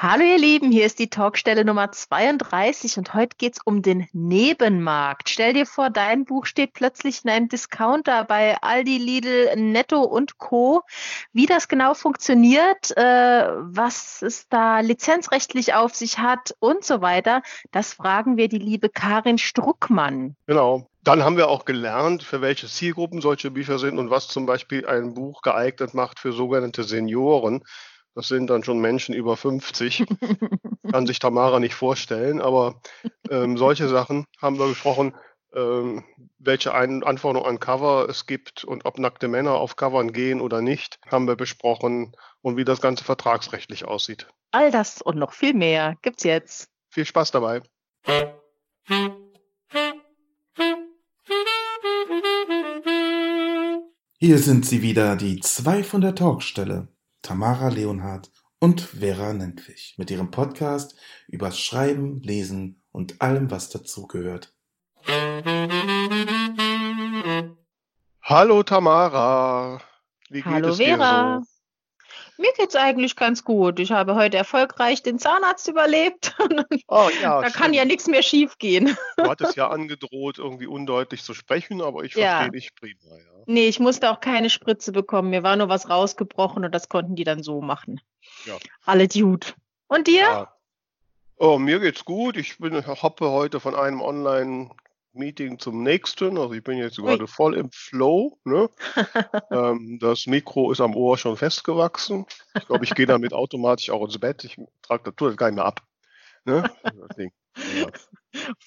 Hallo ihr Lieben, hier ist die Talkstelle Nummer 32 und heute geht's um den Nebenmarkt. Stell dir vor, dein Buch steht plötzlich in einem Discounter bei Aldi, Lidl, Netto und Co. Wie das genau funktioniert, äh, was es da lizenzrechtlich auf sich hat und so weiter, das fragen wir die liebe Karin Struckmann. Genau. Dann haben wir auch gelernt, für welche Zielgruppen solche Bücher sind und was zum Beispiel ein Buch geeignet macht für sogenannte Senioren. Das sind dann schon Menschen über 50. Kann sich Tamara nicht vorstellen, aber ähm, solche Sachen haben wir besprochen, ähm, welche Ein Anforderungen an Cover es gibt und ob nackte Männer auf Covern gehen oder nicht, haben wir besprochen und wie das Ganze vertragsrechtlich aussieht. All das und noch viel mehr gibt's jetzt. Viel Spaß dabei. Hier sind sie wieder, die zwei von der Talkstelle. Tamara Leonhardt und Vera Nentwich mit ihrem Podcast über Schreiben, Lesen und allem, was dazugehört. Hallo Tamara. Wie geht Hallo es Vera. so? Mir geht's eigentlich ganz gut. Ich habe heute erfolgreich den Zahnarzt überlebt. Oh, ja, da kann ja nichts mehr schiefgehen. Du hattest ja angedroht, irgendwie undeutlich zu sprechen, aber ich verstehe ja. dich prima. Ja. Nee, ich musste auch keine Spritze bekommen. Mir war nur was rausgebrochen und das konnten die dann so machen. Ja. Alle gut. Und dir? Ja. Oh, mir geht's gut. Ich bin hoppe heute von einem Online Meeting zum nächsten. Also ich bin jetzt gerade voll im Flow. Ne? ähm, das Mikro ist am Ohr schon festgewachsen. Ich glaube, ich gehe damit automatisch auch ins Bett. Ich trage das, gar nicht mehr ab. Ne? ja.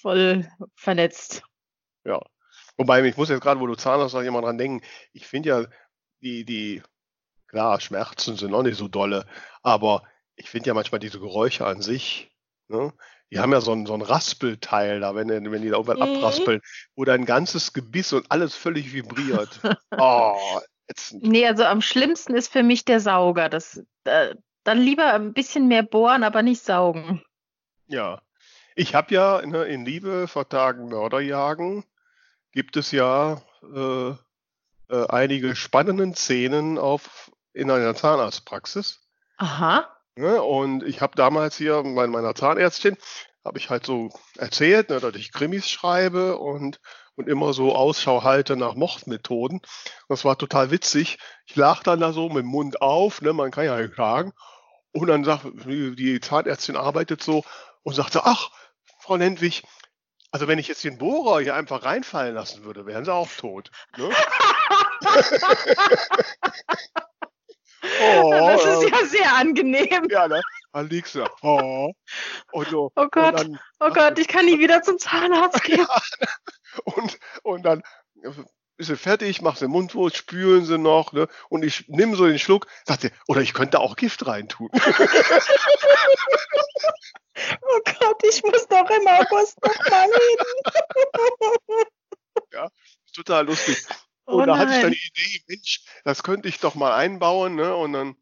Voll vernetzt. Ja. Wobei, ich muss jetzt gerade, wo du Zahnarzt sagst, jemand dran denken. Ich finde ja, die, die, klar, Schmerzen sind auch nicht so dolle, aber ich finde ja manchmal diese Geräusche an sich, ne? Die haben ja so ein, so ein Raspelteil da, wenn, wenn die da irgendwas mhm. abraspeln, wo dein ganzes Gebiss und alles völlig vibriert. oh, ätzend. Nee, also am schlimmsten ist für mich der Sauger. Das, äh, dann lieber ein bisschen mehr bohren, aber nicht saugen. Ja. Ich habe ja ne, in Liebe vor Tagen Mörderjagen gibt es ja äh, äh, einige spannenden Szenen auf, in einer Zahnarztpraxis. Aha. Ne? Und ich habe damals hier bei meiner Zahnärztin, habe ich halt so erzählt, ne, dass ich Krimis schreibe und, und immer so Ausschau halte nach Mordmethoden. Das war total witzig. Ich lag dann da so mit dem Mund auf, ne, man kann ja nicht klagen. Und dann sagt, die Zahnärztin arbeitet so und sagte, ach, Frau Lendwig, also wenn ich jetzt den Bohrer hier einfach reinfallen lassen würde, wären sie auch tot. Ne? Oh, das ist ja sehr angenehm. Ja, ne? Du. Oh, und so, oh Gott, dann, oh Gott, ich kann nie wieder zum Zahnarzt gehen. Und, und dann ist sie fertig, macht sie Mundwurst, spülen sie noch, ne? Und ich nehme so den Schluck, sagt sie, oder ich könnte auch Gift reintun. oh Gott, ich muss doch im August noch mal hin. ja, total lustig. Oh und da hatte ich dann die Idee, Mensch, das könnte ich doch mal einbauen, ne? Und dann,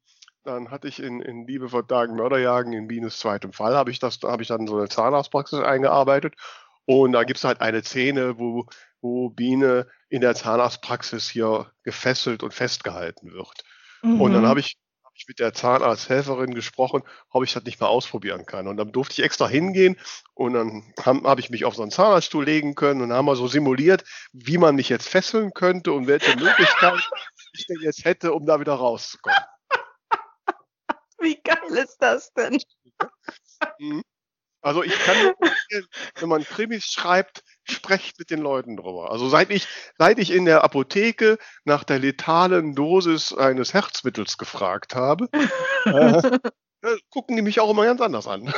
dann hatte ich in, in Liebe vor Tagen Mörderjagen in Bienes zweitem Fall, habe ich das, habe ich dann so eine Zahnarztpraxis eingearbeitet. Und da gibt es halt eine Szene, wo, wo Biene in der Zahnarztpraxis hier gefesselt und festgehalten wird. Mhm. Und dann mhm. habe ich mit der Zahnarzthelferin gesprochen, ob ich das nicht mal ausprobieren kann. Und dann durfte ich extra hingehen und dann habe hab ich mich auf so einen Zahnarztstuhl legen können und haben wir so simuliert, wie man mich jetzt fesseln könnte und welche Möglichkeiten ich denn jetzt hätte, um da wieder rauszukommen. Wie geil ist das denn? Mhm. Also ich kann, wenn man Krimis schreibt, sprecht mit den Leuten drüber. Also seit ich, seit ich in der Apotheke nach der letalen Dosis eines Herzmittels gefragt habe, äh, gucken die mich auch immer ganz anders an.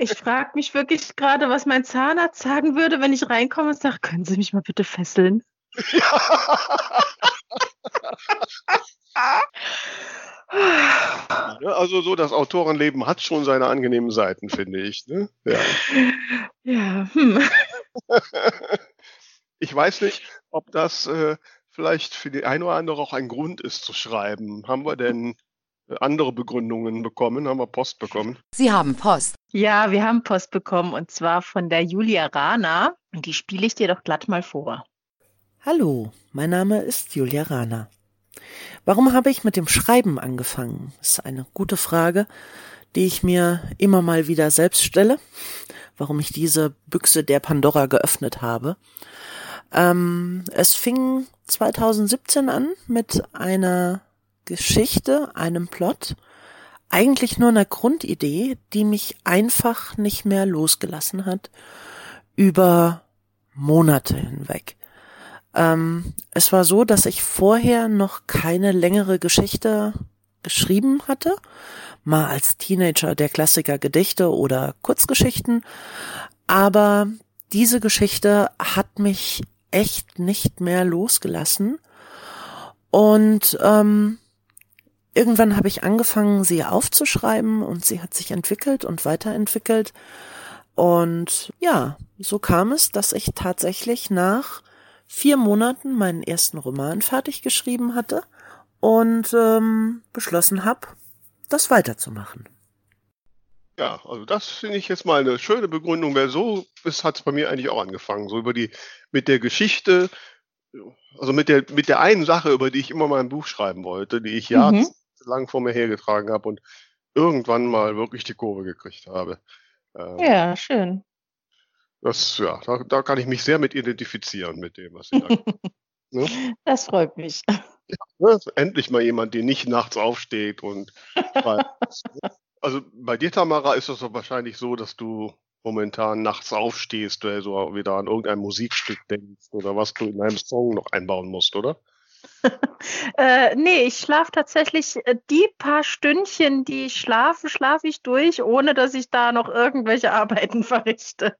ich frage mich wirklich gerade, was mein Zahnarzt sagen würde, wenn ich reinkomme und sage, können Sie mich mal bitte fesseln? Ja. Ne? Also so, das Autorenleben hat schon seine angenehmen Seiten, finde ich. Ne? Ja. ja hm. ich weiß nicht, ob das äh, vielleicht für die eine oder andere auch ein Grund ist zu schreiben. Haben wir denn äh, andere Begründungen bekommen? Haben wir Post bekommen? Sie haben Post. Ja, wir haben Post bekommen und zwar von der Julia Rana. Und die spiele ich dir doch glatt mal vor. Hallo, mein Name ist Julia Rana. Warum habe ich mit dem Schreiben angefangen? Ist eine gute Frage, die ich mir immer mal wieder selbst stelle, warum ich diese Büchse der Pandora geöffnet habe. Ähm, es fing 2017 an mit einer Geschichte, einem Plot, eigentlich nur einer Grundidee, die mich einfach nicht mehr losgelassen hat über Monate hinweg. Ähm, es war so, dass ich vorher noch keine längere Geschichte geschrieben hatte, mal als Teenager der Klassiker Gedichte oder Kurzgeschichten, aber diese Geschichte hat mich echt nicht mehr losgelassen. Und ähm, irgendwann habe ich angefangen, sie aufzuschreiben und sie hat sich entwickelt und weiterentwickelt. Und ja, so kam es, dass ich tatsächlich nach vier Monaten meinen ersten Roman fertig geschrieben hatte und ähm, beschlossen habe, das weiterzumachen. Ja, also das finde ich jetzt mal eine schöne Begründung, weil so hat es bei mir eigentlich auch angefangen. So über die, mit der Geschichte, also mit der, mit der einen Sache, über die ich immer mal ein Buch schreiben wollte, die ich ja mhm lang vor mir hergetragen habe und irgendwann mal wirklich die Kurve gekriegt habe. Ähm, ja, schön. Das, ja, da, da, kann ich mich sehr mit identifizieren, mit dem, was Sie sagen. ne? Das freut mich. Ja, ne? Endlich mal jemand, der nicht nachts aufsteht und Also bei dir, Tamara, ist es doch wahrscheinlich so, dass du momentan nachts aufstehst, weil du wieder an irgendein Musikstück denkst oder was du in deinem Song noch einbauen musst, oder? äh, nee, ich schlafe tatsächlich äh, die paar Stündchen, die ich schlafe, schlafe ich durch, ohne dass ich da noch irgendwelche Arbeiten verrichte.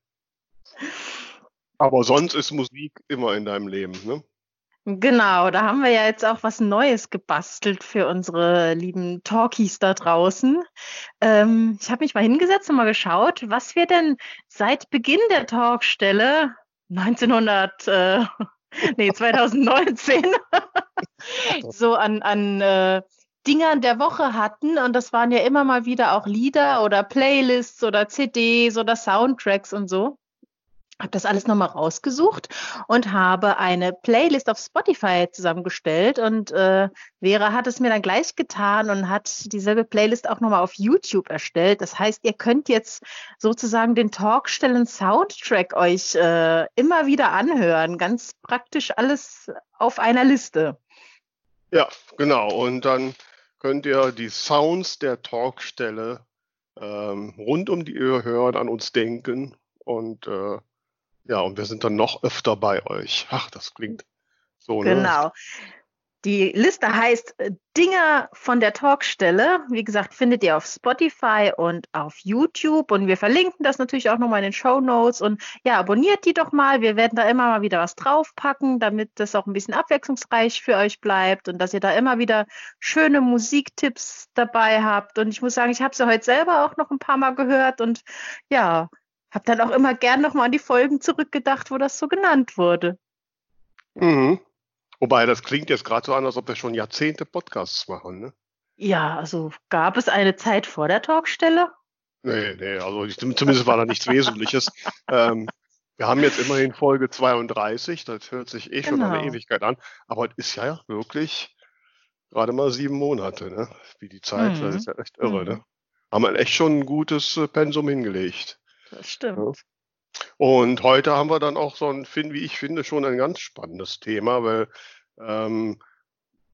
Aber sonst ist Musik immer in deinem Leben, ne? Genau, da haben wir ja jetzt auch was Neues gebastelt für unsere lieben Talkies da draußen. Ähm, ich habe mich mal hingesetzt und mal geschaut, was wir denn seit Beginn der Talkstelle 1900, äh, nee, 2019 so an, an äh, Dingern der Woche hatten. Und das waren ja immer mal wieder auch Lieder oder Playlists oder CDs oder Soundtracks und so habe das alles nochmal rausgesucht und habe eine Playlist auf Spotify zusammengestellt und äh, Vera hat es mir dann gleich getan und hat dieselbe Playlist auch nochmal auf YouTube erstellt. Das heißt, ihr könnt jetzt sozusagen den Talkstellen Soundtrack euch äh, immer wieder anhören. Ganz praktisch alles auf einer Liste. Ja, genau. Und dann könnt ihr die Sounds der Talkstelle ähm, rund um die Uhr hören, an uns denken und äh, ja, und wir sind dann noch öfter bei euch. Ach, das klingt so. Ne? Genau. Die Liste heißt äh, Dinger von der Talkstelle. Wie gesagt, findet ihr auf Spotify und auf YouTube. Und wir verlinken das natürlich auch nochmal in den Show Notes. Und ja, abonniert die doch mal. Wir werden da immer mal wieder was draufpacken, damit das auch ein bisschen abwechslungsreich für euch bleibt und dass ihr da immer wieder schöne Musiktipps dabei habt. Und ich muss sagen, ich habe sie heute selber auch noch ein paar Mal gehört. Und ja, hab dann auch immer gern nochmal an die Folgen zurückgedacht, wo das so genannt wurde. Mhm. Wobei, das klingt jetzt gerade so an, als ob wir schon Jahrzehnte Podcasts machen, ne? Ja, also gab es eine Zeit vor der Talkstelle? Nee, nee, also ich, zumindest war da nichts Wesentliches. ähm, wir haben jetzt immerhin Folge 32, das hört sich eh schon genau. eine Ewigkeit an, aber es ist ja wirklich gerade mal sieben Monate, ne? Wie die Zeit, mhm. das ist ja echt irre, mhm. ne? Haben wir echt schon ein gutes äh, Pensum hingelegt. Das stimmt. Und heute haben wir dann auch so ein, wie ich finde, schon ein ganz spannendes Thema, weil ähm,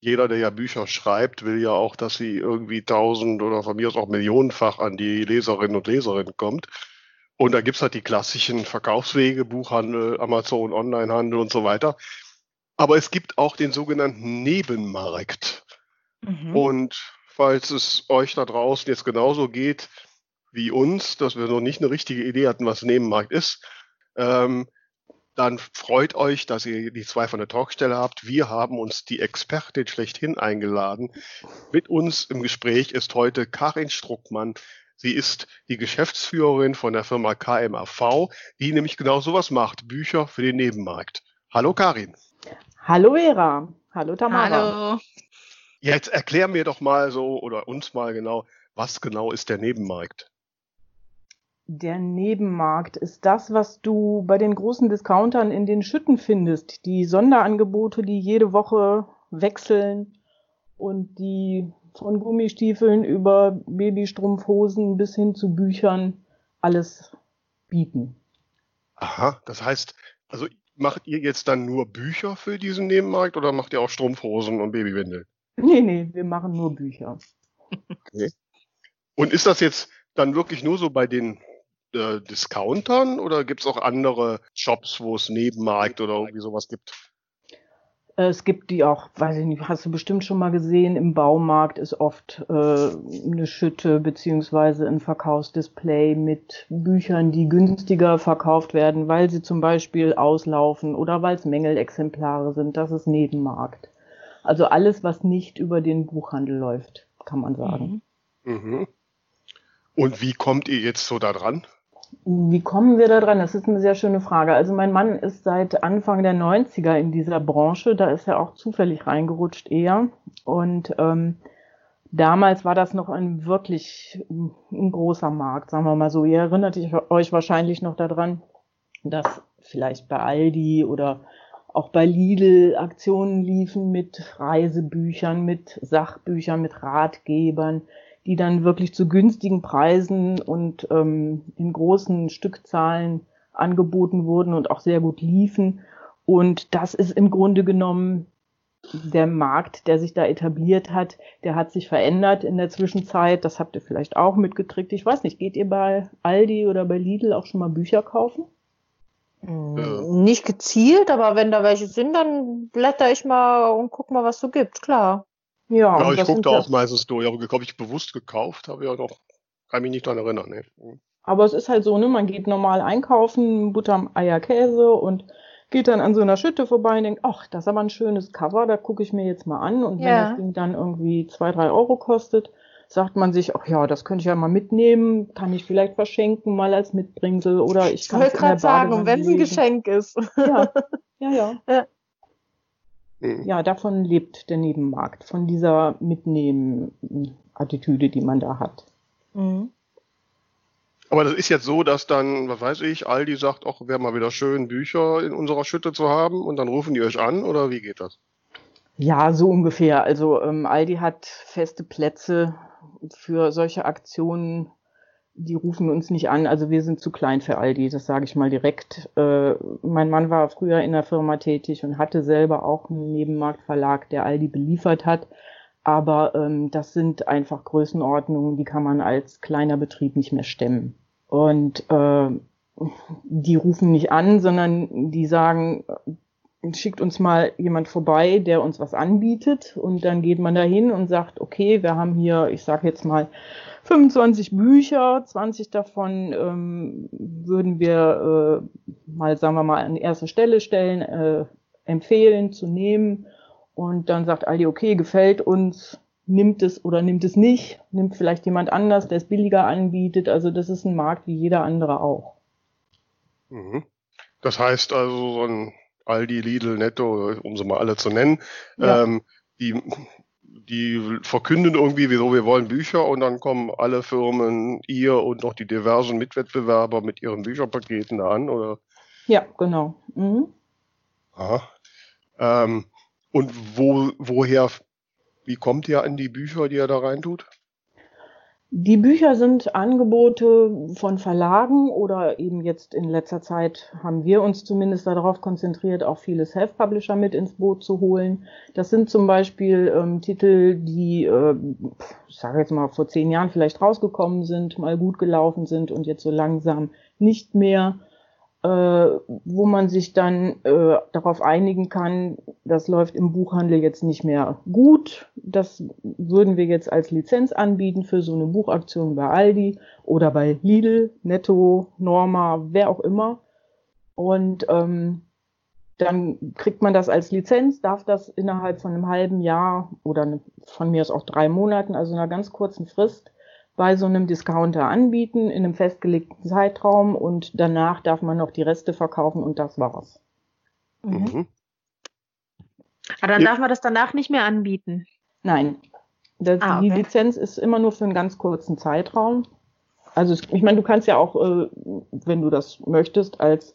jeder, der ja Bücher schreibt, will ja auch, dass sie irgendwie tausend oder von mir aus auch millionenfach an die Leserinnen und Leserinnen kommt. Und da gibt's halt die klassischen Verkaufswege, Buchhandel, Amazon, Onlinehandel und so weiter. Aber es gibt auch den sogenannten Nebenmarkt. Mhm. Und falls es euch da draußen jetzt genauso geht, wie uns, dass wir noch nicht eine richtige Idee hatten, was Nebenmarkt ist, ähm, dann freut euch, dass ihr die zwei von der Talkstelle habt. Wir haben uns die Expertin schlechthin eingeladen. Mit uns im Gespräch ist heute Karin Struckmann. Sie ist die Geschäftsführerin von der Firma KMAV, die nämlich genau sowas macht, Bücher für den Nebenmarkt. Hallo Karin. Hallo Vera. Hallo Tamara. Hallo. Jetzt erklär mir doch mal so oder uns mal genau, was genau ist der Nebenmarkt? Der Nebenmarkt ist das, was du bei den großen Discountern in den Schütten findest. Die Sonderangebote, die jede Woche wechseln und die von Gummistiefeln über Babystrumpfhosen bis hin zu Büchern alles bieten. Aha, das heißt, also macht ihr jetzt dann nur Bücher für diesen Nebenmarkt oder macht ihr auch Strumpfhosen und Babywindeln? Nee, nee, wir machen nur Bücher. Okay. Und ist das jetzt dann wirklich nur so bei den äh, Discountern oder gibt es auch andere Shops, wo es Nebenmarkt oder irgendwie sowas gibt? Es gibt die auch, weiß ich nicht, hast du bestimmt schon mal gesehen, im Baumarkt ist oft äh, eine Schütte beziehungsweise ein Verkaufsdisplay mit Büchern, die günstiger verkauft werden, weil sie zum Beispiel auslaufen oder weil es Mängelexemplare sind. Das ist Nebenmarkt. Also alles, was nicht über den Buchhandel läuft, kann man sagen. Mhm. Mhm. Und wie kommt ihr jetzt so da dran? Wie kommen wir da dran? Das ist eine sehr schöne Frage. Also mein Mann ist seit Anfang der 90er in dieser Branche. Da ist er auch zufällig reingerutscht eher. Und ähm, damals war das noch ein wirklich ein großer Markt, sagen wir mal so. Ihr erinnert euch wahrscheinlich noch daran, dass vielleicht bei Aldi oder auch bei Lidl Aktionen liefen mit Reisebüchern, mit Sachbüchern, mit Ratgebern die dann wirklich zu günstigen Preisen und ähm, in großen Stückzahlen angeboten wurden und auch sehr gut liefen. Und das ist im Grunde genommen der Markt, der sich da etabliert hat, der hat sich verändert in der Zwischenzeit. Das habt ihr vielleicht auch mitgekriegt. Ich weiß nicht, geht ihr bei Aldi oder bei Lidl auch schon mal Bücher kaufen? Nicht gezielt, aber wenn da welche sind, dann blätter ich mal und guck mal, was so gibt, klar. Ja, ja ich gucke da auch meistens durch, aber glaube ich bewusst gekauft, habe ich ja noch, kann mich nicht daran erinnern. Ne. Mhm. Aber es ist halt so, ne, man geht normal einkaufen, Butter, Eier, Käse und geht dann an so einer Schütte vorbei und denkt, ach, das ist aber ein schönes Cover, da gucke ich mir jetzt mal an. Und ja. wenn das Ding dann irgendwie zwei, drei Euro kostet, sagt man sich, ach ja, das könnte ich ja mal mitnehmen, kann ich vielleicht verschenken, mal als Mitbringsel oder ich kann es in der sagen, wenn es ein Geschenk ist. Ja, ja, ja. ja. Mhm. Ja, davon lebt der Nebenmarkt, von dieser Mitnehmen-Attitüde, die man da hat. Mhm. Aber das ist jetzt so, dass dann, was weiß ich, Aldi sagt, ach, wäre mal wieder schön, Bücher in unserer Schütte zu haben und dann rufen die euch an oder wie geht das? Ja, so ungefähr. Also ähm, Aldi hat feste Plätze für solche Aktionen die rufen uns nicht an. Also wir sind zu klein für Aldi, das sage ich mal direkt. Äh, mein Mann war früher in der Firma tätig und hatte selber auch einen Nebenmarktverlag, der Aldi beliefert hat. Aber ähm, das sind einfach Größenordnungen, die kann man als kleiner Betrieb nicht mehr stemmen. Und äh, die rufen nicht an, sondern die sagen, schickt uns mal jemand vorbei, der uns was anbietet. Und dann geht man dahin und sagt, okay, wir haben hier, ich sage jetzt mal, 25 Bücher, 20 davon ähm, würden wir äh, mal, sagen wir mal, an erste Stelle stellen, äh, empfehlen zu nehmen. Und dann sagt Aldi, okay, gefällt uns, nimmt es oder nimmt es nicht, nimmt vielleicht jemand anders, der es billiger anbietet. Also das ist ein Markt wie jeder andere auch. Mhm. Das heißt also, so ein Aldi, Lidl, Netto, um sie mal alle zu nennen, ja. ähm, die die verkünden irgendwie, wieso wir wollen Bücher und dann kommen alle Firmen, ihr und noch die diversen Mitwettbewerber mit ihren Bücherpaketen da an, oder? Ja, genau. Mhm. Aha. Ähm, und wo, woher, wie kommt ihr an die Bücher, die ihr da reintut? Die Bücher sind Angebote von Verlagen oder eben jetzt in letzter Zeit haben wir uns zumindest darauf konzentriert, auch viele Self-Publisher mit ins Boot zu holen. Das sind zum Beispiel ähm, Titel, die, äh, ich sage jetzt mal, vor zehn Jahren vielleicht rausgekommen sind, mal gut gelaufen sind und jetzt so langsam nicht mehr äh, wo man sich dann äh, darauf einigen kann, das läuft im Buchhandel jetzt nicht mehr gut. Das würden wir jetzt als Lizenz anbieten für so eine Buchaktion bei Aldi oder bei Lidl, Netto, Norma, wer auch immer. Und ähm, dann kriegt man das als Lizenz, darf das innerhalb von einem halben Jahr oder von mir aus auch drei Monaten, also einer ganz kurzen Frist, bei so einem Discounter anbieten in einem festgelegten Zeitraum und danach darf man noch die Reste verkaufen und das war's. Mhm. mhm. Aber dann ja. darf man das danach nicht mehr anbieten. Nein. Das, ah, okay. Die Lizenz ist immer nur für einen ganz kurzen Zeitraum. Also ich meine, du kannst ja auch, äh, wenn du das möchtest, als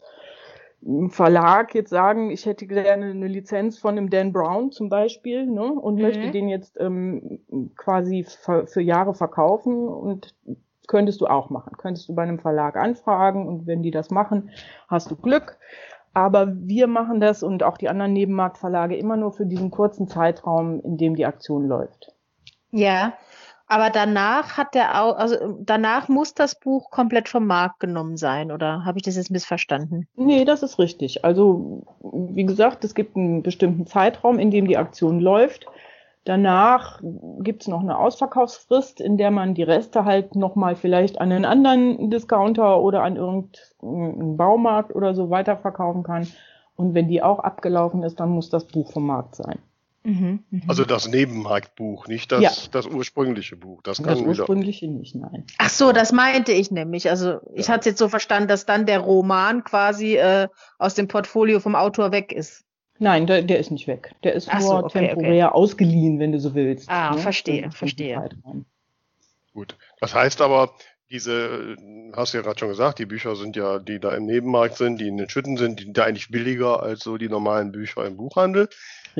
Verlag jetzt sagen, ich hätte gerne eine Lizenz von dem Dan Brown zum Beispiel ne, und mhm. möchte den jetzt ähm, quasi für Jahre verkaufen und könntest du auch machen. Könntest du bei einem Verlag anfragen und wenn die das machen, hast du Glück. Aber wir machen das und auch die anderen Nebenmarktverlage immer nur für diesen kurzen Zeitraum, in dem die Aktion läuft. Ja, aber danach hat der auch, also danach muss das Buch komplett vom Markt genommen sein, oder habe ich das jetzt missverstanden? Nee, das ist richtig. Also, wie gesagt, es gibt einen bestimmten Zeitraum, in dem die Aktion läuft. Danach gibt es noch eine Ausverkaufsfrist, in der man die Reste halt nochmal vielleicht an einen anderen Discounter oder an irgendeinen Baumarkt oder so weiterverkaufen kann. Und wenn die auch abgelaufen ist, dann muss das Buch vom Markt sein. Mhm, mh. Also das Nebenmarktbuch, nicht das, ja. das ursprüngliche Buch. Das, das ursprüngliche wieder... nicht, nein. Ach so, das meinte ich nämlich. Also ich ja. hatte es jetzt so verstanden, dass dann der Roman quasi äh, aus dem Portfolio vom Autor weg ist. Nein, der, der ist nicht weg. Der ist Ach nur so, okay, temporär okay. ausgeliehen, wenn du so willst. Ah, ne? verstehe, verstehe. Gut. Das heißt aber, diese, hast du ja gerade schon gesagt, die Bücher sind ja, die da im Nebenmarkt sind, die in den Schütten sind, die sind da eigentlich billiger als so die normalen Bücher im Buchhandel.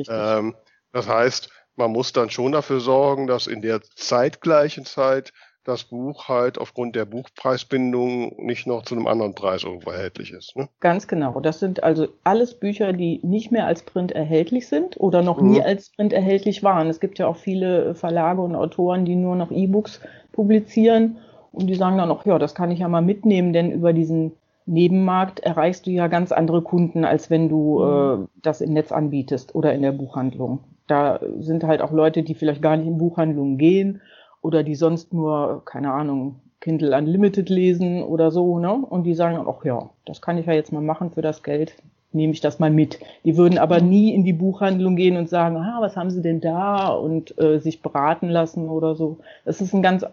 Ähm, das heißt, man muss dann schon dafür sorgen, dass in der zeitgleichen Zeit das Buch halt aufgrund der Buchpreisbindung nicht noch zu einem anderen Preis irgendwo erhältlich ist. Ne? Ganz genau. Das sind also alles Bücher, die nicht mehr als Print erhältlich sind oder noch mhm. nie als Print erhältlich waren. Es gibt ja auch viele Verlage und Autoren, die nur noch E-Books publizieren und die sagen dann auch, ja, das kann ich ja mal mitnehmen, denn über diesen Nebenmarkt erreichst du ja ganz andere Kunden, als wenn du mhm. äh, das im Netz anbietest oder in der Buchhandlung. Da sind halt auch Leute, die vielleicht gar nicht in Buchhandlungen gehen oder die sonst nur, keine Ahnung, Kindle Unlimited lesen oder so, ne? Und die sagen, ach ja, das kann ich ja jetzt mal machen für das Geld, nehme ich das mal mit. Die würden aber nie in die Buchhandlung gehen und sagen, ah, was haben sie denn da und äh, sich beraten lassen oder so. Das ist ein ganz,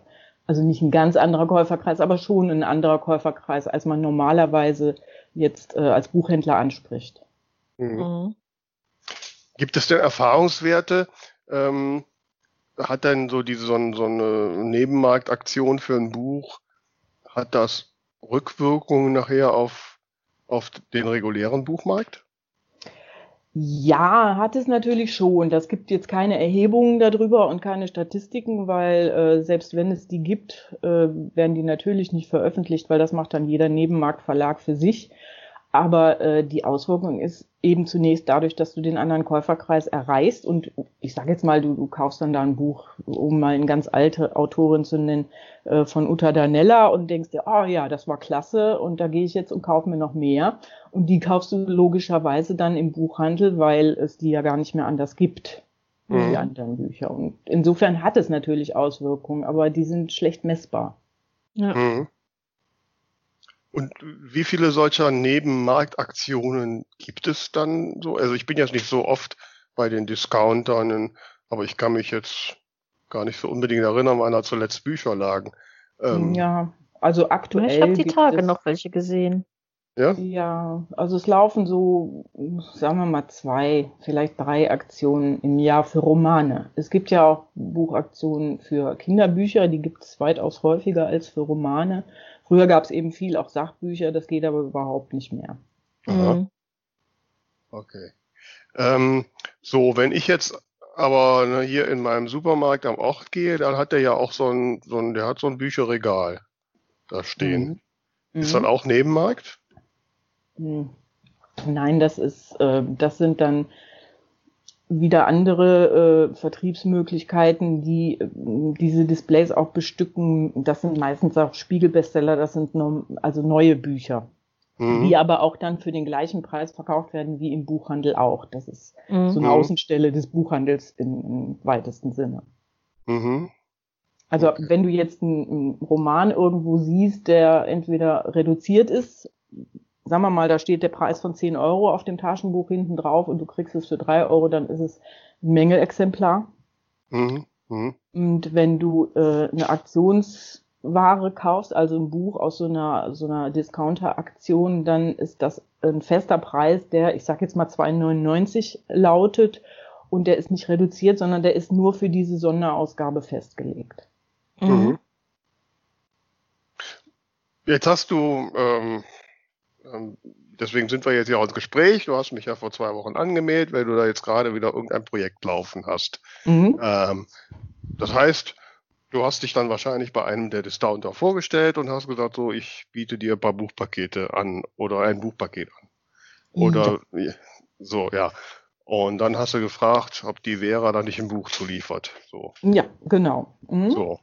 also nicht ein ganz anderer Käuferkreis, aber schon ein anderer Käuferkreis, als man normalerweise jetzt äh, als Buchhändler anspricht. Mhm. Gibt es denn Erfahrungswerte? Ähm, hat denn so diese so, so eine Nebenmarktaktion für ein Buch, hat das Rückwirkungen nachher auf, auf den regulären Buchmarkt? Ja, hat es natürlich schon. Das gibt jetzt keine Erhebungen darüber und keine Statistiken, weil äh, selbst wenn es die gibt, äh, werden die natürlich nicht veröffentlicht, weil das macht dann jeder Nebenmarktverlag für sich. Aber äh, die Auswirkung ist eben zunächst dadurch, dass du den anderen Käuferkreis erreichst und ich sage jetzt mal, du, du kaufst dann da ein Buch, um mal eine ganz alte Autorin zu nennen, äh, von Uta Danella und denkst dir, oh ja, das war klasse und da gehe ich jetzt und kaufe mir noch mehr. Und die kaufst du logischerweise dann im Buchhandel, weil es die ja gar nicht mehr anders gibt, wie mhm. die anderen Bücher. Und insofern hat es natürlich Auswirkungen, aber die sind schlecht messbar. Ja. Mhm. Und wie viele solcher Nebenmarktaktionen gibt es dann so? Also ich bin jetzt nicht so oft bei den Discountern, aber ich kann mich jetzt gar nicht so unbedingt erinnern, wann da zuletzt Bücher lagen. Ähm, ja, also aktuell. Ich habe die Tage noch welche gesehen. Ja? Ja, also es laufen so, sagen wir mal, zwei, vielleicht drei Aktionen im Jahr für Romane. Es gibt ja auch Buchaktionen für Kinderbücher, die gibt es weitaus häufiger als für Romane. Früher gab es eben viel auch Sachbücher, das geht aber überhaupt nicht mehr. Mhm. Okay. Ähm, so, wenn ich jetzt aber ne, hier in meinem Supermarkt am Ort gehe, dann hat der ja auch so ein, so ein der hat so ein Bücherregal da stehen. Mhm. Ist mhm. dann auch Nebenmarkt? Mhm. Nein, das ist, äh, das sind dann wieder andere äh, Vertriebsmöglichkeiten, die äh, diese Displays auch bestücken. Das sind meistens auch Spiegelbestseller, das sind no, also neue Bücher, mhm. die aber auch dann für den gleichen Preis verkauft werden wie im Buchhandel auch. Das ist mhm. so eine mhm. Außenstelle des Buchhandels im, im weitesten Sinne. Mhm. Also okay. wenn du jetzt einen, einen Roman irgendwo siehst, der entweder reduziert ist sagen wir mal, da steht der Preis von 10 Euro auf dem Taschenbuch hinten drauf und du kriegst es für 3 Euro, dann ist es ein Mängelexemplar. Mhm. Mhm. Und wenn du äh, eine Aktionsware kaufst, also ein Buch aus so einer, so einer Discounter-Aktion, dann ist das ein fester Preis, der, ich sag jetzt mal 2,99 lautet und der ist nicht reduziert, sondern der ist nur für diese Sonderausgabe festgelegt. Mhm. Jetzt hast du ähm, deswegen sind wir jetzt hier ins Gespräch. Du hast mich ja vor zwei Wochen angemeldet, weil du da jetzt gerade wieder irgendein Projekt laufen hast. Mhm. Ähm, das heißt, du hast dich dann wahrscheinlich bei einem der Discounter vorgestellt und hast gesagt, so, ich biete dir ein paar Buchpakete an oder ein Buchpaket an. Oder ja. so, ja. Und dann hast du gefragt, ob die Vera da nicht ein Buch zuliefert. So. Ja, genau. Mhm. So.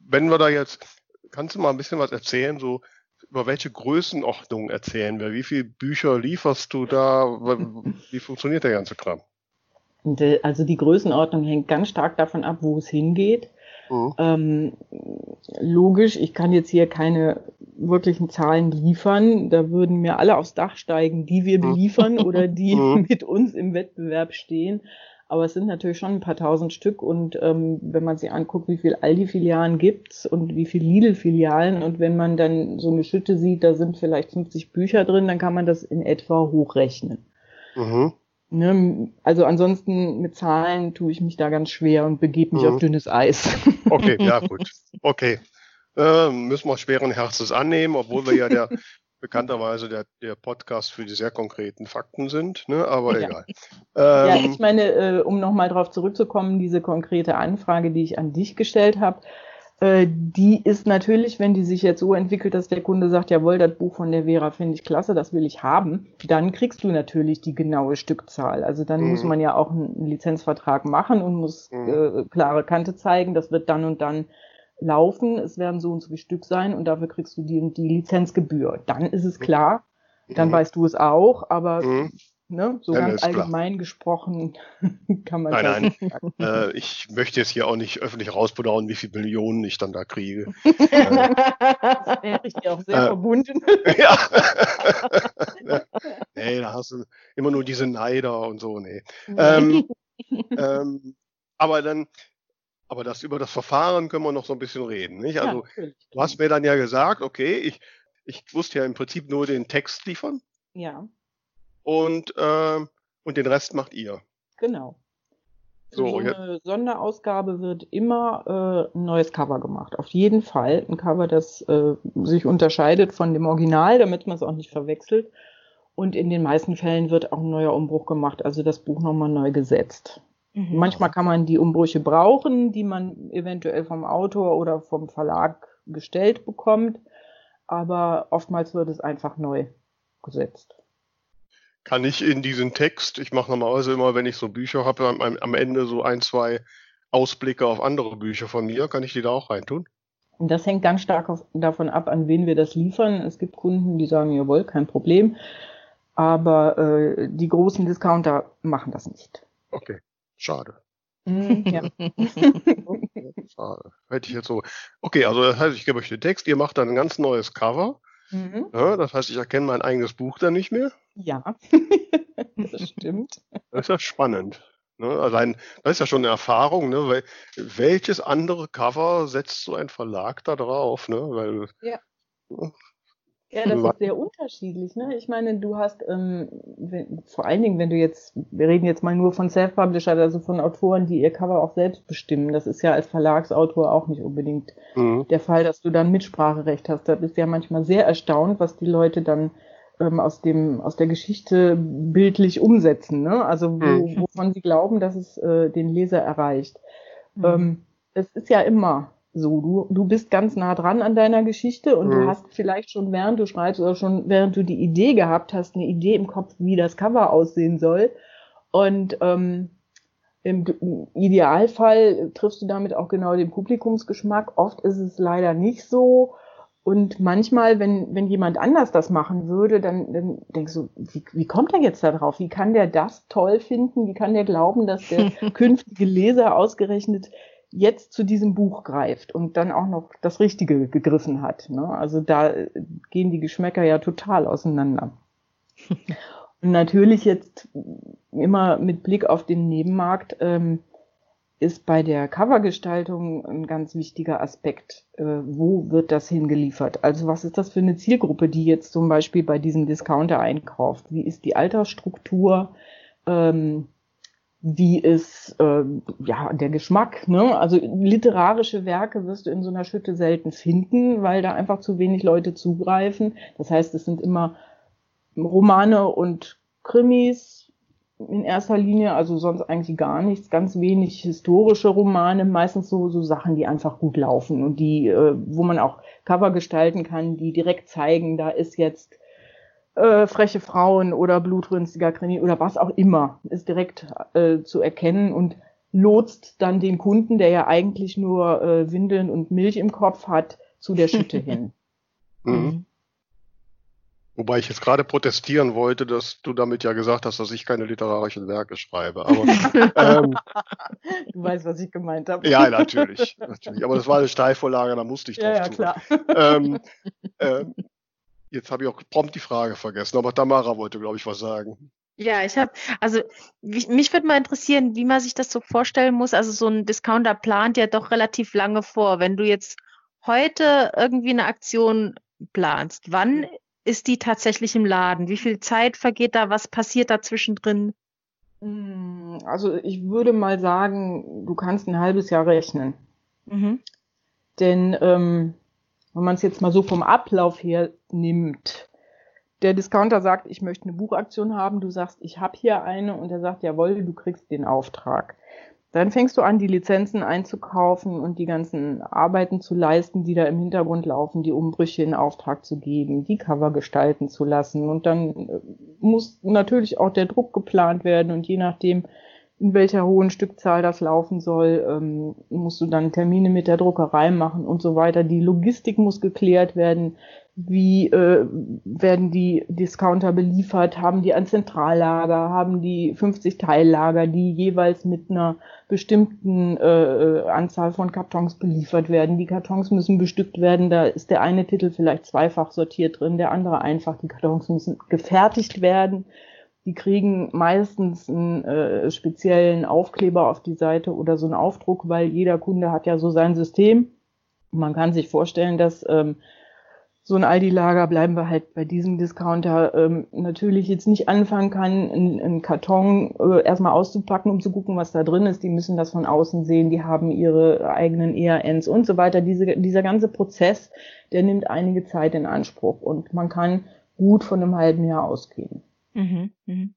Wenn wir da jetzt, kannst du mal ein bisschen was erzählen, so über welche Größenordnung erzählen wir? Wie viele Bücher lieferst du da? Wie funktioniert der ganze Kram? Also die Größenordnung hängt ganz stark davon ab, wo es hingeht. Mhm. Ähm, logisch, ich kann jetzt hier keine wirklichen Zahlen liefern. Da würden mir alle aufs Dach steigen, die wir mhm. beliefern oder die mhm. mit uns im Wettbewerb stehen. Aber es sind natürlich schon ein paar tausend Stück und ähm, wenn man sich anguckt, wie viel Aldi-Filialen gibt's und wie viel Lidl-Filialen und wenn man dann so eine Schütte sieht, da sind vielleicht 50 Bücher drin, dann kann man das in etwa hochrechnen. Mhm. Ne, also ansonsten mit Zahlen tue ich mich da ganz schwer und begebe mich mhm. auf dünnes Eis. Okay, ja gut. Okay. Äh, müssen wir schweren Herzens annehmen, obwohl wir ja der bekannterweise der, der Podcast für die sehr konkreten Fakten sind, ne? aber ja. egal. Ähm, ja, ich meine, äh, um nochmal darauf zurückzukommen, diese konkrete Anfrage, die ich an dich gestellt habe, äh, die ist natürlich, wenn die sich jetzt so entwickelt, dass der Kunde sagt, jawohl, das Buch von der Vera finde ich klasse, das will ich haben, dann kriegst du natürlich die genaue Stückzahl. Also dann mhm. muss man ja auch einen Lizenzvertrag machen und muss mhm. äh, klare Kante zeigen, das wird dann und dann laufen, es werden so und so viel Stück sein und dafür kriegst du die, die Lizenzgebühr. Dann ist es klar, dann mhm. weißt du es auch, aber mhm. Ne? So ja, ganz allgemein klar. gesprochen kann man Nein, nein. Äh, ich möchte jetzt hier auch nicht öffentlich rausbedauen, wie viele Millionen ich dann da kriege. das wäre ich dir auch sehr äh, verbunden. ja. nee, da hast du immer nur diese Neider und so. Nee. Ähm, ähm, aber dann, aber das über das Verfahren können wir noch so ein bisschen reden. Nicht? Also, ja, du hast mir dann ja gesagt, okay, ich, ich wusste ja im Prinzip nur den Text liefern. Ja und, äh, und den Rest macht ihr. Genau. So, so eine Sonderausgabe wird immer äh, ein neues Cover gemacht. Auf jeden Fall ein Cover, das äh, sich unterscheidet von dem Original, damit man es auch nicht verwechselt. Und in den meisten Fällen wird auch ein neuer Umbruch gemacht, also das Buch nochmal neu gesetzt. Mhm. Manchmal kann man die Umbrüche brauchen, die man eventuell vom Autor oder vom Verlag gestellt bekommt, aber oftmals wird es einfach neu gesetzt kann ich in diesen Text, ich mache normalerweise immer, wenn ich so Bücher habe, am, am, Ende so ein, zwei Ausblicke auf andere Bücher von mir, kann ich die da auch reintun? Das hängt ganz stark auf, davon ab, an wen wir das liefern. Es gibt Kunden, die sagen, jawohl, kein Problem. Aber äh, die großen Discounter machen das nicht. Okay, schade. Mm, ja. schade. Hätte ich jetzt so. Okay, also das heißt, ich gebe euch den Text, ihr macht dann ein ganz neues Cover. Mhm. Ja, das heißt, ich erkenne mein eigenes Buch dann nicht mehr. Ja, das stimmt. Das ist ja spannend. Ne? Allein, das ist ja schon eine Erfahrung, ne? Weil, welches andere Cover setzt so ein Verlag da drauf? Ne? Weil, ja. Ja, das ist sehr unterschiedlich. Ne? Ich meine, du hast ähm, wenn, vor allen Dingen, wenn du jetzt, wir reden jetzt mal nur von Self-Publisher, also von Autoren, die ihr Cover auch selbst bestimmen. Das ist ja als Verlagsautor auch nicht unbedingt mhm. der Fall, dass du dann Mitspracherecht hast. Da bist du ja manchmal sehr erstaunt, was die Leute dann ähm, aus dem aus der Geschichte bildlich umsetzen. Ne? Also wo, mhm. wovon sie glauben, dass es äh, den Leser erreicht. Mhm. Ähm, es ist ja immer so, du, du bist ganz nah dran an deiner Geschichte und mhm. du hast vielleicht schon während du schreibst oder schon während du die Idee gehabt hast, eine Idee im Kopf, wie das Cover aussehen soll. Und ähm, im Idealfall triffst du damit auch genau den Publikumsgeschmack. Oft ist es leider nicht so. Und manchmal, wenn, wenn jemand anders das machen würde, dann, dann denkst du, wie, wie kommt er jetzt da drauf? Wie kann der das toll finden? Wie kann der glauben, dass der künftige Leser ausgerechnet jetzt zu diesem Buch greift und dann auch noch das Richtige gegriffen hat. Ne? Also da gehen die Geschmäcker ja total auseinander. und natürlich jetzt immer mit Blick auf den Nebenmarkt ähm, ist bei der Covergestaltung ein ganz wichtiger Aspekt. Äh, wo wird das hingeliefert? Also was ist das für eine Zielgruppe, die jetzt zum Beispiel bei diesem Discounter einkauft? Wie ist die Altersstruktur? Ähm, wie ist äh, ja der Geschmack. Ne? Also literarische Werke wirst du in so einer Schütte selten finden, weil da einfach zu wenig Leute zugreifen. Das heißt, es sind immer Romane und Krimis in erster Linie, also sonst eigentlich gar nichts, ganz wenig historische Romane, meistens so, so Sachen, die einfach gut laufen und die, äh, wo man auch Cover gestalten kann, die direkt zeigen, da ist jetzt äh, freche Frauen oder blutrünstiger Krimi oder was auch immer, ist direkt äh, zu erkennen und lotst dann den Kunden, der ja eigentlich nur äh, Windeln und Milch im Kopf hat, zu der Schütte hin. Mhm. Wobei ich jetzt gerade protestieren wollte, dass du damit ja gesagt hast, dass ich keine literarischen Werke schreibe. Aber, ähm, du weißt, was ich gemeint habe. Ja, natürlich, natürlich. Aber das war eine Steilvorlage, da musste ich drauf Ja, ja, tun. klar. Ähm, ähm, jetzt habe ich auch prompt die Frage vergessen, aber Tamara wollte, glaube ich, was sagen. Ja, ich habe, also mich, mich würde mal interessieren, wie man sich das so vorstellen muss. Also so ein Discounter plant ja doch relativ lange vor. Wenn du jetzt heute irgendwie eine Aktion planst, wann ist die tatsächlich im Laden? Wie viel Zeit vergeht da? Was passiert da zwischendrin? Mm, Also ich würde mal sagen, du kannst ein halbes Jahr rechnen. Mhm. Denn ähm, wenn man es jetzt mal so vom Ablauf her nimmt, der Discounter sagt, ich möchte eine Buchaktion haben, du sagst, ich habe hier eine und er sagt, jawohl, du kriegst den Auftrag. Dann fängst du an, die Lizenzen einzukaufen und die ganzen Arbeiten zu leisten, die da im Hintergrund laufen, die Umbrüche in Auftrag zu geben, die Cover gestalten zu lassen. Und dann äh, muss natürlich auch der Druck geplant werden und je nachdem, in welcher hohen Stückzahl das laufen soll, ähm, musst du dann Termine mit der Druckerei machen und so weiter. Die Logistik muss geklärt werden. Wie äh, werden die Discounter beliefert? Haben die ein Zentrallager? Haben die 50 Teillager, die jeweils mit einer bestimmten äh, äh, Anzahl von Kartons beliefert werden? Die Kartons müssen bestückt werden. Da ist der eine Titel vielleicht zweifach sortiert drin, der andere einfach. Die Kartons müssen gefertigt werden. Die kriegen meistens einen äh, speziellen Aufkleber auf die Seite oder so einen Aufdruck, weil jeder Kunde hat ja so sein System. Man kann sich vorstellen, dass ähm, so ein Aldi-Lager, bleiben wir halt bei diesem Discounter, ähm, natürlich jetzt nicht anfangen kann, einen, einen Karton äh, erstmal auszupacken, um zu gucken, was da drin ist. Die müssen das von außen sehen, die haben ihre eigenen ERNs und so weiter. Diese, dieser ganze Prozess, der nimmt einige Zeit in Anspruch und man kann gut von einem halben Jahr ausgehen. Mhm. Mhm.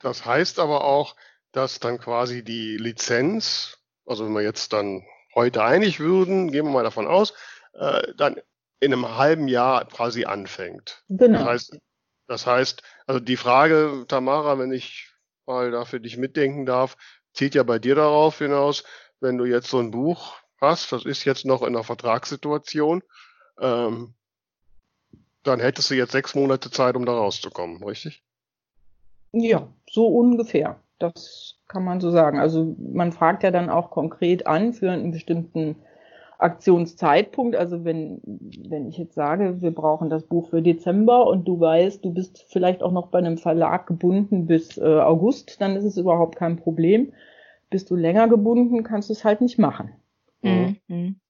Das heißt aber auch, dass dann quasi die Lizenz, also wenn wir jetzt dann heute einig würden, gehen wir mal davon aus, äh, dann in einem halben Jahr quasi anfängt. Genau. Das heißt, das heißt, also die Frage, Tamara, wenn ich mal da für dich mitdenken darf, zieht ja bei dir darauf hinaus, wenn du jetzt so ein Buch hast, das ist jetzt noch in einer Vertragssituation, ähm, dann hättest du jetzt sechs Monate Zeit, um da rauszukommen, richtig? Ja, so ungefähr. Das kann man so sagen. Also man fragt ja dann auch konkret an für einen bestimmten Aktionszeitpunkt. Also wenn, wenn ich jetzt sage, wir brauchen das Buch für Dezember und du weißt, du bist vielleicht auch noch bei einem Verlag gebunden bis äh, August, dann ist es überhaupt kein Problem. Bist du länger gebunden, kannst du es halt nicht machen. Mhm.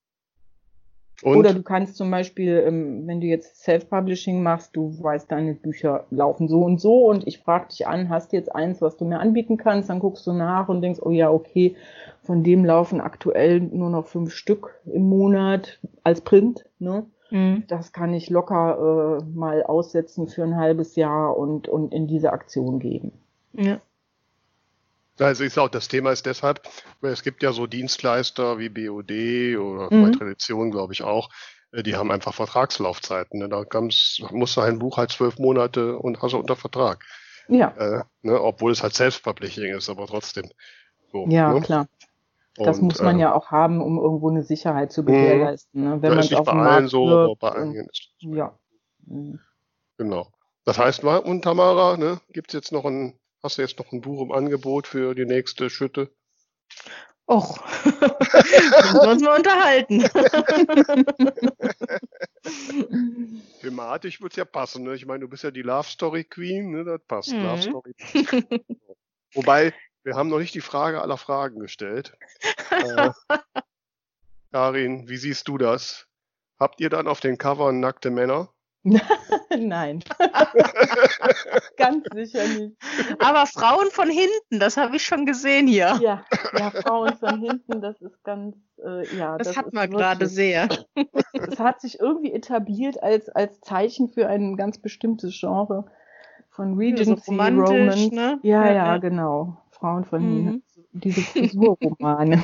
Und Oder du kannst zum Beispiel, ähm, wenn du jetzt Self-Publishing machst, du weißt, deine Bücher laufen so und so und ich frage dich an, hast du jetzt eins, was du mir anbieten kannst, dann guckst du nach und denkst, oh ja, okay, von dem laufen aktuell nur noch fünf Stück im Monat als Print, ne? Mhm. Das kann ich locker äh, mal aussetzen für ein halbes Jahr und, und in diese Aktion geben. Ja. Also ist auch das Thema ist deshalb, weil es gibt ja so Dienstleister wie BOD oder Mhm. bei Tradition, glaube ich auch, äh, die haben einfach Vertragslaufzeiten. Ne? Da musst du ein Buch halt zwölf Monate und hast du unter Vertrag. Ja, Äh, ne? Obwohl es halt Self-Publishing ist, aber trotzdem. So, ja, ne? klar. Das Und, muss man äh, ja auch haben, um irgendwo eine Sicherheit zu gewährleisten. Ne? Wenn man es auf bei dem allen Markt so, aber wirkt bei und- einigen ist Ja. Mhm. Genau. Das heißt, und Tamara, ne, gibt's jetzt noch ein, hast du jetzt noch ein Buch im Angebot für die nächste Schütte? Och, müssen wir uns mal unterhalten. Thematisch wird's ja passen, ne? Ich meine, du bist ja die Love Story Queen, ne? Das passt. Mhm. Love Story. Wobei, wir haben noch nicht die Frage aller Fragen gestellt. äh, Karin, wie siehst du das? Habt ihr dann auf den Covern nackte Männer Nein. Ganz sicher nicht. Aber Frauen von hinten, das habe ich schon gesehen hier. Ja, ja, Frauen von hinten, das ist ganz, äh, ja. Das, das hat man gerade sehr. Es hat sich irgendwie etabliert als, als Zeichen für ein ganz bestimmtes Genre von Regency romantisch, Romance. ne? Ja, Ja, ja, ja. genau. Frauen von Mhm. hinten. Diese Frisurromane.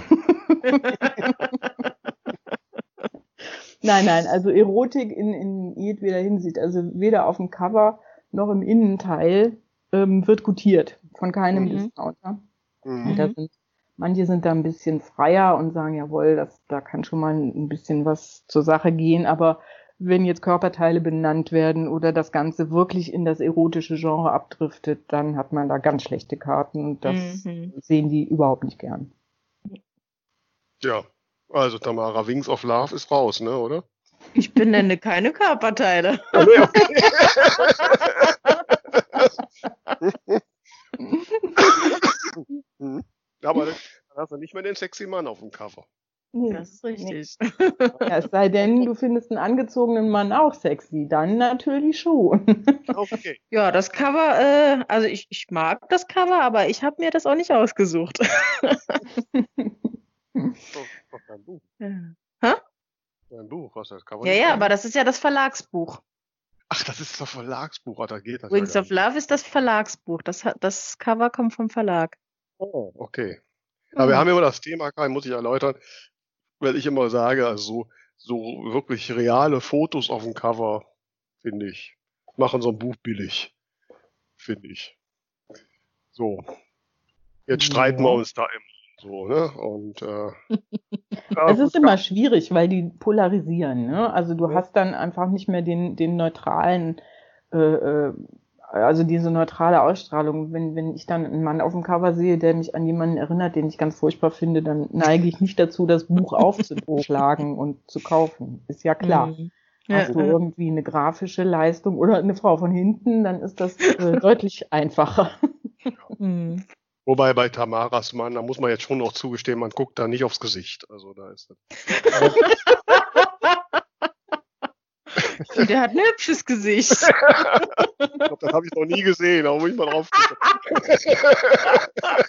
Nein, nein, also Erotik in, in jedweder Hinsicht, also weder auf dem Cover noch im Innenteil ähm, wird gutiert von keinem Mhm. Discounter. Mhm. Da sind, manche sind da ein bisschen freier und sagen, jawohl, das, da kann schon mal ein bisschen was zur Sache gehen, aber wenn jetzt Körperteile benannt werden oder das Ganze wirklich in das erotische Genre abdriftet, dann hat man da ganz schlechte Karten und das Mhm. sehen die überhaupt nicht gern. Ja. Also Tamara, Wings of Love ist raus, ne, oder? Ich benenne keine Körperteile. Oh, nee, okay. Aber dann hast du nicht mehr den sexy Mann auf dem Cover. Nee, Das ist richtig. Ja, es sei denn, du findest einen angezogenen Mann auch sexy, dann natürlich schon. Okay. Ja, das Cover, äh, also ich, ich mag das Cover, aber ich habe mir das auch nicht ausgesucht. Doch, doch dein Buch. ja, Dein Buch, was das Cover ja, nicht ja, sein. aber das ist ja das Verlagsbuch. Ach, das ist das Verlagsbuch, da geht das. Wings ja of Love ist das Verlagsbuch. Das, das Cover kommt vom Verlag. Oh, okay. Aber wir haben immer das Thema, Kai, muss ich erläutern, weil ich immer sage, also so, wirklich reale Fotos auf dem Cover, finde ich, machen so ein Buch billig. Finde ich. So. Jetzt streiten wir Ja. uns da immer so, ne? Und äh, Es ist immer schwierig, weil die polarisieren. Ne? Also du Ja. hast dann einfach nicht mehr den, den neutralen, äh, äh, also diese neutrale Ausstrahlung. Wenn, wenn ich dann einen Mann auf dem Cover sehe, der mich an jemanden erinnert, den ich ganz furchtbar finde, dann neige ich nicht dazu, das Buch aufzuschlagen und zu kaufen. Ist ja klar. Mhm. Hast du irgendwie eine grafische Leistung oder eine Frau von hinten, dann ist das äh, deutlich einfacher. Mhm. Wobei bei Tamaras Mann, da muss man jetzt schon noch zugestehen, man guckt da nicht aufs Gesicht. Also da ist das. Der hat ein hübsches Gesicht. Ich glaube, das habe ich noch nie gesehen, da muss ich mal drauf gucken.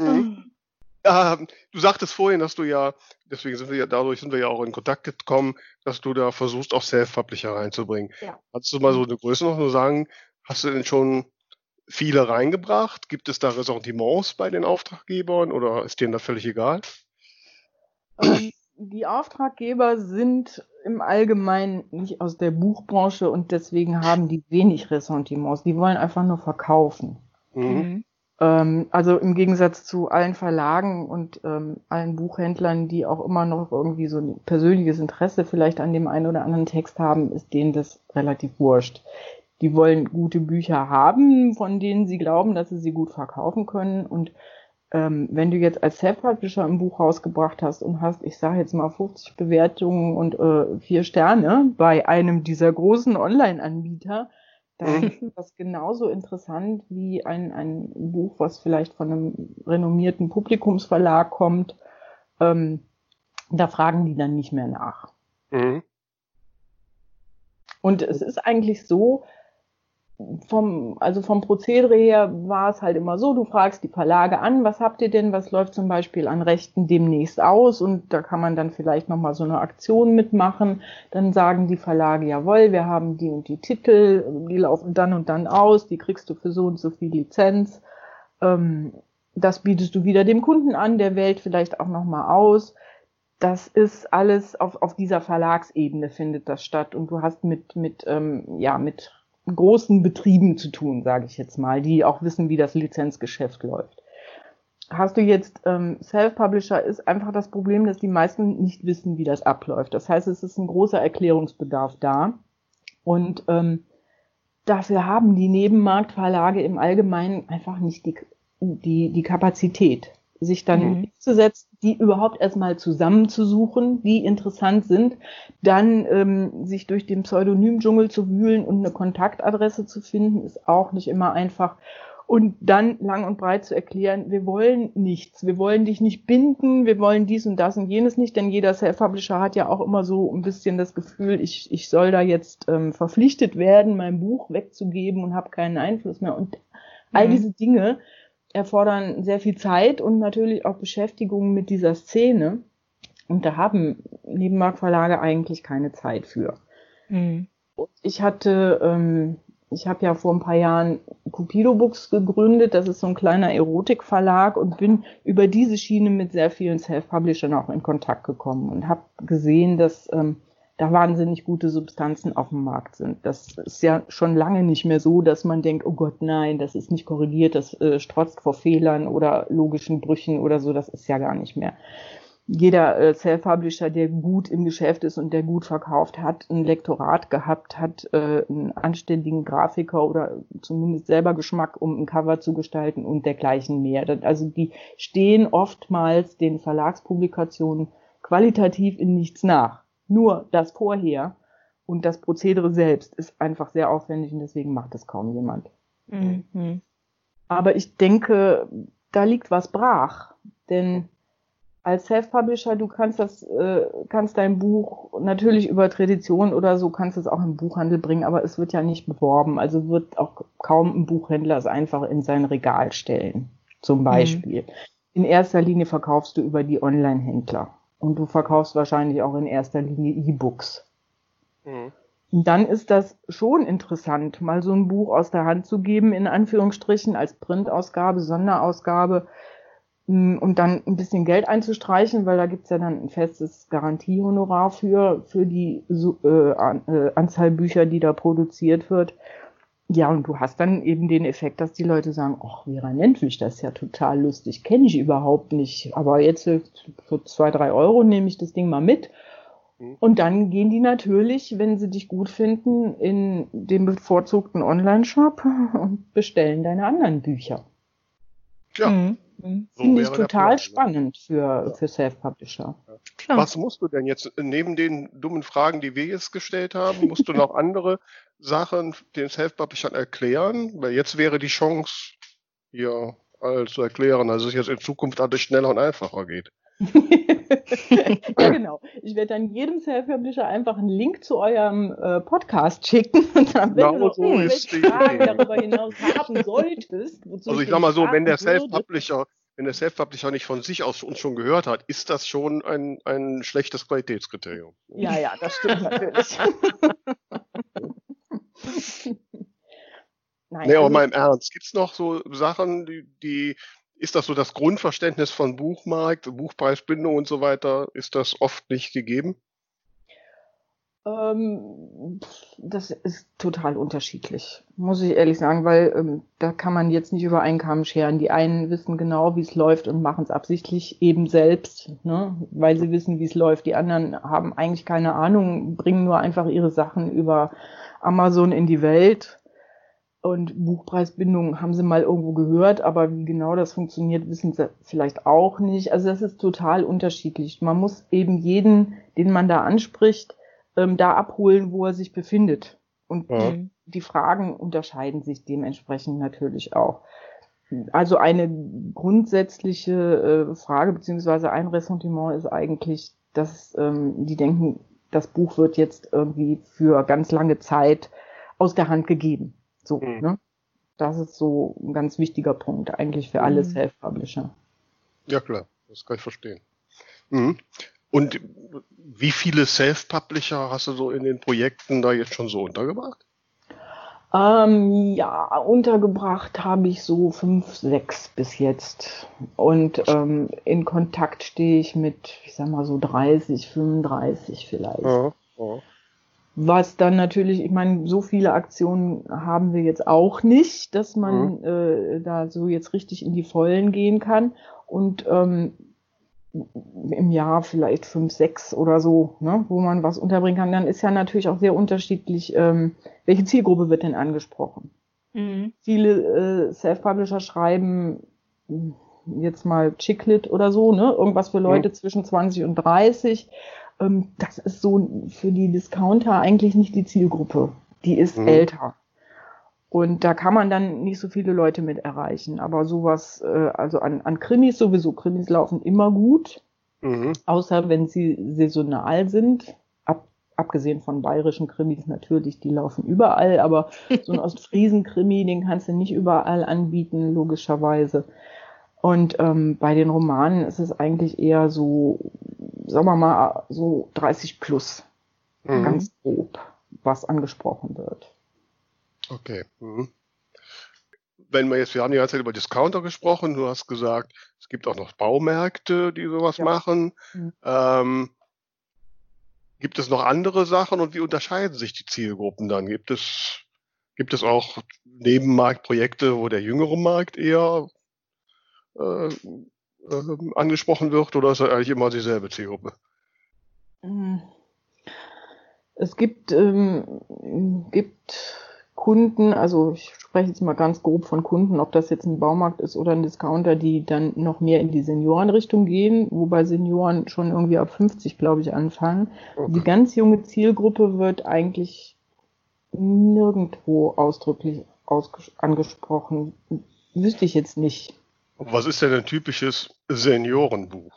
Mhm. Ja, du sagtest vorhin, dass du ja, deswegen sind wir ja, dadurch sind wir ja auch in Kontakt gekommen, dass du da versuchst, auch Self-Publisher reinzubringen. Ja. Kannst du mal so eine Größe noch nur sagen, hast du denn schon viele reingebracht? Gibt es da Ressentiments bei den Auftraggebern oder ist denen das völlig egal? Die Auftraggeber sind im Allgemeinen nicht aus der Buchbranche und deswegen haben die wenig Ressentiments. Die wollen einfach nur verkaufen. Mhm. Mhm. Ähm, also im Gegensatz zu allen Verlagen und ähm, allen Buchhändlern, die auch immer noch irgendwie so ein persönliches Interesse vielleicht an dem einen oder anderen Text haben, ist denen das relativ wurscht. Die wollen gute Bücher haben, von denen sie glauben, dass sie sie gut verkaufen können. Und ähm, wenn du jetzt als Self-Publisher ein Buch rausgebracht hast und hast, ich sage jetzt mal 50 Bewertungen und äh, vier Sterne bei einem dieser großen Online-Anbieter, dann ist das genauso interessant wie ein, ein Buch, was vielleicht von einem renommierten Publikumsverlag kommt. Ähm, da fragen die dann nicht mehr nach. Mhm. Und es ist eigentlich so, vom, also vom Prozedere her war es halt immer so, du fragst die Verlage an, was habt ihr denn, was läuft zum Beispiel an Rechten demnächst aus und da kann man dann vielleicht nochmal so eine Aktion mitmachen. Dann sagen die Verlage, jawohl, wir haben die und die Titel, die laufen dann und dann aus, die kriegst du für so und so viel Lizenz. Ähm, das bietest du wieder dem Kunden an, der wählt vielleicht auch nochmal aus. Das ist alles auf, auf dieser Verlagsebene findet das statt und du hast mit, mit, ähm, ja, mit großen Betrieben zu tun, sage ich jetzt mal, die auch wissen, wie das Lizenzgeschäft läuft. Hast du jetzt ähm, Self-Publisher, ist einfach das Problem, dass die meisten nicht wissen, wie das abläuft. Das heißt, es ist ein großer Erklärungsbedarf da. Und ähm, dafür haben die Nebenmarktverlage im Allgemeinen einfach nicht die, die, die Kapazität, sich dann Mhm. hinzusetzen, die überhaupt erstmal zusammenzusuchen, die interessant sind, dann ähm, sich durch den Pseudonym-Dschungel zu wühlen und eine Kontaktadresse zu finden, ist auch nicht immer einfach. und dann lang und breit zu erklären, wir wollen nichts, wir wollen dich nicht binden, wir wollen dies und das und jenes nicht, denn jeder Self-Publisher hat ja auch immer so ein bisschen das Gefühl, ich, ich soll da jetzt ähm, verpflichtet werden, mein Buch wegzugeben und habe keinen Einfluss mehr. Und all mhm. diese Dinge erfordern sehr viel Zeit und natürlich auch Beschäftigung mit dieser Szene. Und da haben Nebenmarktverlage eigentlich keine Zeit für. Mhm. Ich hatte ähm, ich habe ja vor ein paar Jahren Cupido Books gegründet. Das ist so ein kleiner Erotikverlag und bin über diese Schiene mit sehr vielen Self-Publishern auch in Kontakt gekommen und habe gesehen, dass ähm, da wahnsinnig gute Substanzen auf dem Markt sind. Das ist ja schon lange nicht mehr so, dass man denkt, oh Gott, nein, das ist nicht korrigiert, das äh, strotzt vor Fehlern oder logischen Brüchen oder so. Das ist ja gar nicht mehr jeder äh, Self-Publisher, der gut im Geschäft ist und der gut verkauft hat, ein Lektorat gehabt, hat äh, einen anständigen Grafiker oder zumindest selber Geschmack, um ein Cover zu gestalten und dergleichen mehr. Also die stehen oftmals den Verlagspublikationen qualitativ in nichts nach. Nur das Vorher und das Prozedere selbst ist einfach sehr aufwendig und deswegen macht es kaum jemand. Mhm. Aber ich denke, da liegt was brach, denn als Self-Publisher, du kannst das, äh, kannst dein Buch natürlich über Tradition oder so, kannst es auch im Buchhandel bringen, aber es wird ja nicht beworben. Also wird auch kaum ein Buchhändler es einfach in sein Regal stellen. Zum mhm. Beispiel. Mhm. In erster Linie verkaufst du über die Online-Händler. Und du verkaufst wahrscheinlich auch in erster Linie E-Books. Mhm. Und dann ist das schon interessant, mal so ein Buch aus der Hand zu geben, in Anführungsstrichen, als Printausgabe, Sonderausgabe, Mm, und dann ein bisschen Geld einzustreichen, weil da gibt's ja dann ein festes Garantiehonorar für, für die äh, äh, Anzahl Bücher, die da produziert wird. Ja, und du hast dann eben den Effekt, dass die Leute sagen, ach, Vera Nentwich, das ist ja total lustig, kenne ich überhaupt nicht. Aber jetzt für zwei, drei Euro nehme ich das Ding mal mit. Mhm. Und dann gehen die natürlich, wenn sie dich gut finden, in den bevorzugten Online-Shop und bestellen deine anderen Bücher. Ja. Mhm. Mhm. So Finde ich total Plan, ne? spannend für, ja. für Self-Publisher. Ja. Was musst du denn jetzt, neben den dummen Fragen, die wir jetzt gestellt haben, musst du noch andere Sachen den Self-Publishern erklären? Weil jetzt wäre die Chance, hier alles zu erklären, dass es jetzt in Zukunft alles schneller und einfacher geht. Ja, genau. Ich werde dann jedem Self-Publisher einfach einen Link zu eurem äh, Podcast schicken. Und dann, wenn genau du noch so Fragen darüber hinaus haben solltest, also ich sag mal so, wenn der Self-Publisher wenn der Self-Publisher nicht von sich aus uns schon gehört hat, ist das schon ein, ein schlechtes Qualitätskriterium. Ja, ja, das stimmt natürlich. Nein, nee, aber also, mal im Ernst, gibt es noch so Sachen, die, die ist das so das Grundverständnis von Buchmarkt, Buchpreisbindung und so weiter? Ist das oft nicht gegeben? Ähm, das ist total unterschiedlich, muss ich ehrlich sagen, weil ähm, da kann man jetzt nicht über Kamm scheren. Die einen wissen genau, wie es läuft und machen es absichtlich eben selbst, ne? weil sie wissen, wie es läuft. Die anderen haben eigentlich keine Ahnung, bringen nur einfach ihre Sachen über Amazon in die Welt und Buchpreisbindung haben sie mal irgendwo gehört, aber wie genau das funktioniert, wissen sie vielleicht auch nicht. Also das ist total unterschiedlich. Man muss eben jeden, den man da anspricht, ähm, da abholen, wo er sich befindet. Und ja. die, die Fragen unterscheiden sich dementsprechend natürlich auch. Also eine grundsätzliche äh, Frage beziehungsweise ein Ressentiment ist eigentlich, dass ähm, die denken, das Buch wird jetzt irgendwie für ganz lange Zeit aus der Hand gegeben. So, mhm. ne? Das ist so ein ganz wichtiger Punkt eigentlich für alle mhm. Self-Publisher. Ja klar, das kann ich verstehen. Mhm. Und wie viele Self-Publisher hast du so in den Projekten da jetzt schon so untergebracht? Ähm, ja, untergebracht habe ich so fünf, sechs bis jetzt. Und ähm, in Kontakt stehe ich mit, ich sag mal so 30, 35 vielleicht. Ja, ja. Was dann natürlich, ich meine, so viele Aktionen haben wir jetzt auch nicht, dass man mhm. äh, da so jetzt richtig in die Vollen gehen kann. Und ähm, im Jahr vielleicht fünf, sechs oder so, ne, wo man was unterbringen kann, dann ist ja natürlich auch sehr unterschiedlich, ähm, welche Zielgruppe wird denn angesprochen. Mhm. Viele äh, Self-Publisher schreiben jetzt mal Chicklit oder so, ne, irgendwas für Leute mhm. zwischen 20 und 30 ähm, das ist so für die Discounter eigentlich nicht die Zielgruppe. Die ist mhm. älter. Und da kann man dann nicht so viele Leute mit erreichen. Aber sowas, äh, also an, an Krimis sowieso, Krimis laufen immer gut. Mhm. Außer wenn sie saisonal sind. Ab, abgesehen von bayerischen Krimis natürlich, die laufen überall. Aber so ein Ostfriesen-Krimi, den kannst du nicht überall anbieten, logischerweise. Und ähm, bei den Romanen ist es eigentlich eher so, sagen wir mal, so 30 plus. Mhm. Ganz grob, was angesprochen wird. Okay. Mhm. Wenn wir jetzt, wir haben die ganze Zeit über Discounter gesprochen, du hast gesagt, es gibt auch noch Baumärkte, die sowas ja. machen. Mhm. Ähm, gibt es noch andere Sachen und wie unterscheiden sich die Zielgruppen dann? Gibt es, gibt es auch Nebenmarktprojekte, wo der jüngere Markt eher äh, äh, angesprochen wird oder ist das eigentlich immer dieselbe Zielgruppe? Mhm. Es gibt, ähm, gibt Kunden, also ich spreche jetzt mal ganz grob von Kunden, ob das jetzt ein Baumarkt ist oder ein Discounter, die dann noch mehr in die Seniorenrichtung gehen, wobei Senioren schon irgendwie ab 50, glaube ich, anfangen. Okay. Die ganz junge Zielgruppe wird eigentlich nirgendwo ausdrücklich angesprochen. Wüsste ich jetzt nicht. Was ist denn ein typisches Seniorenbuch?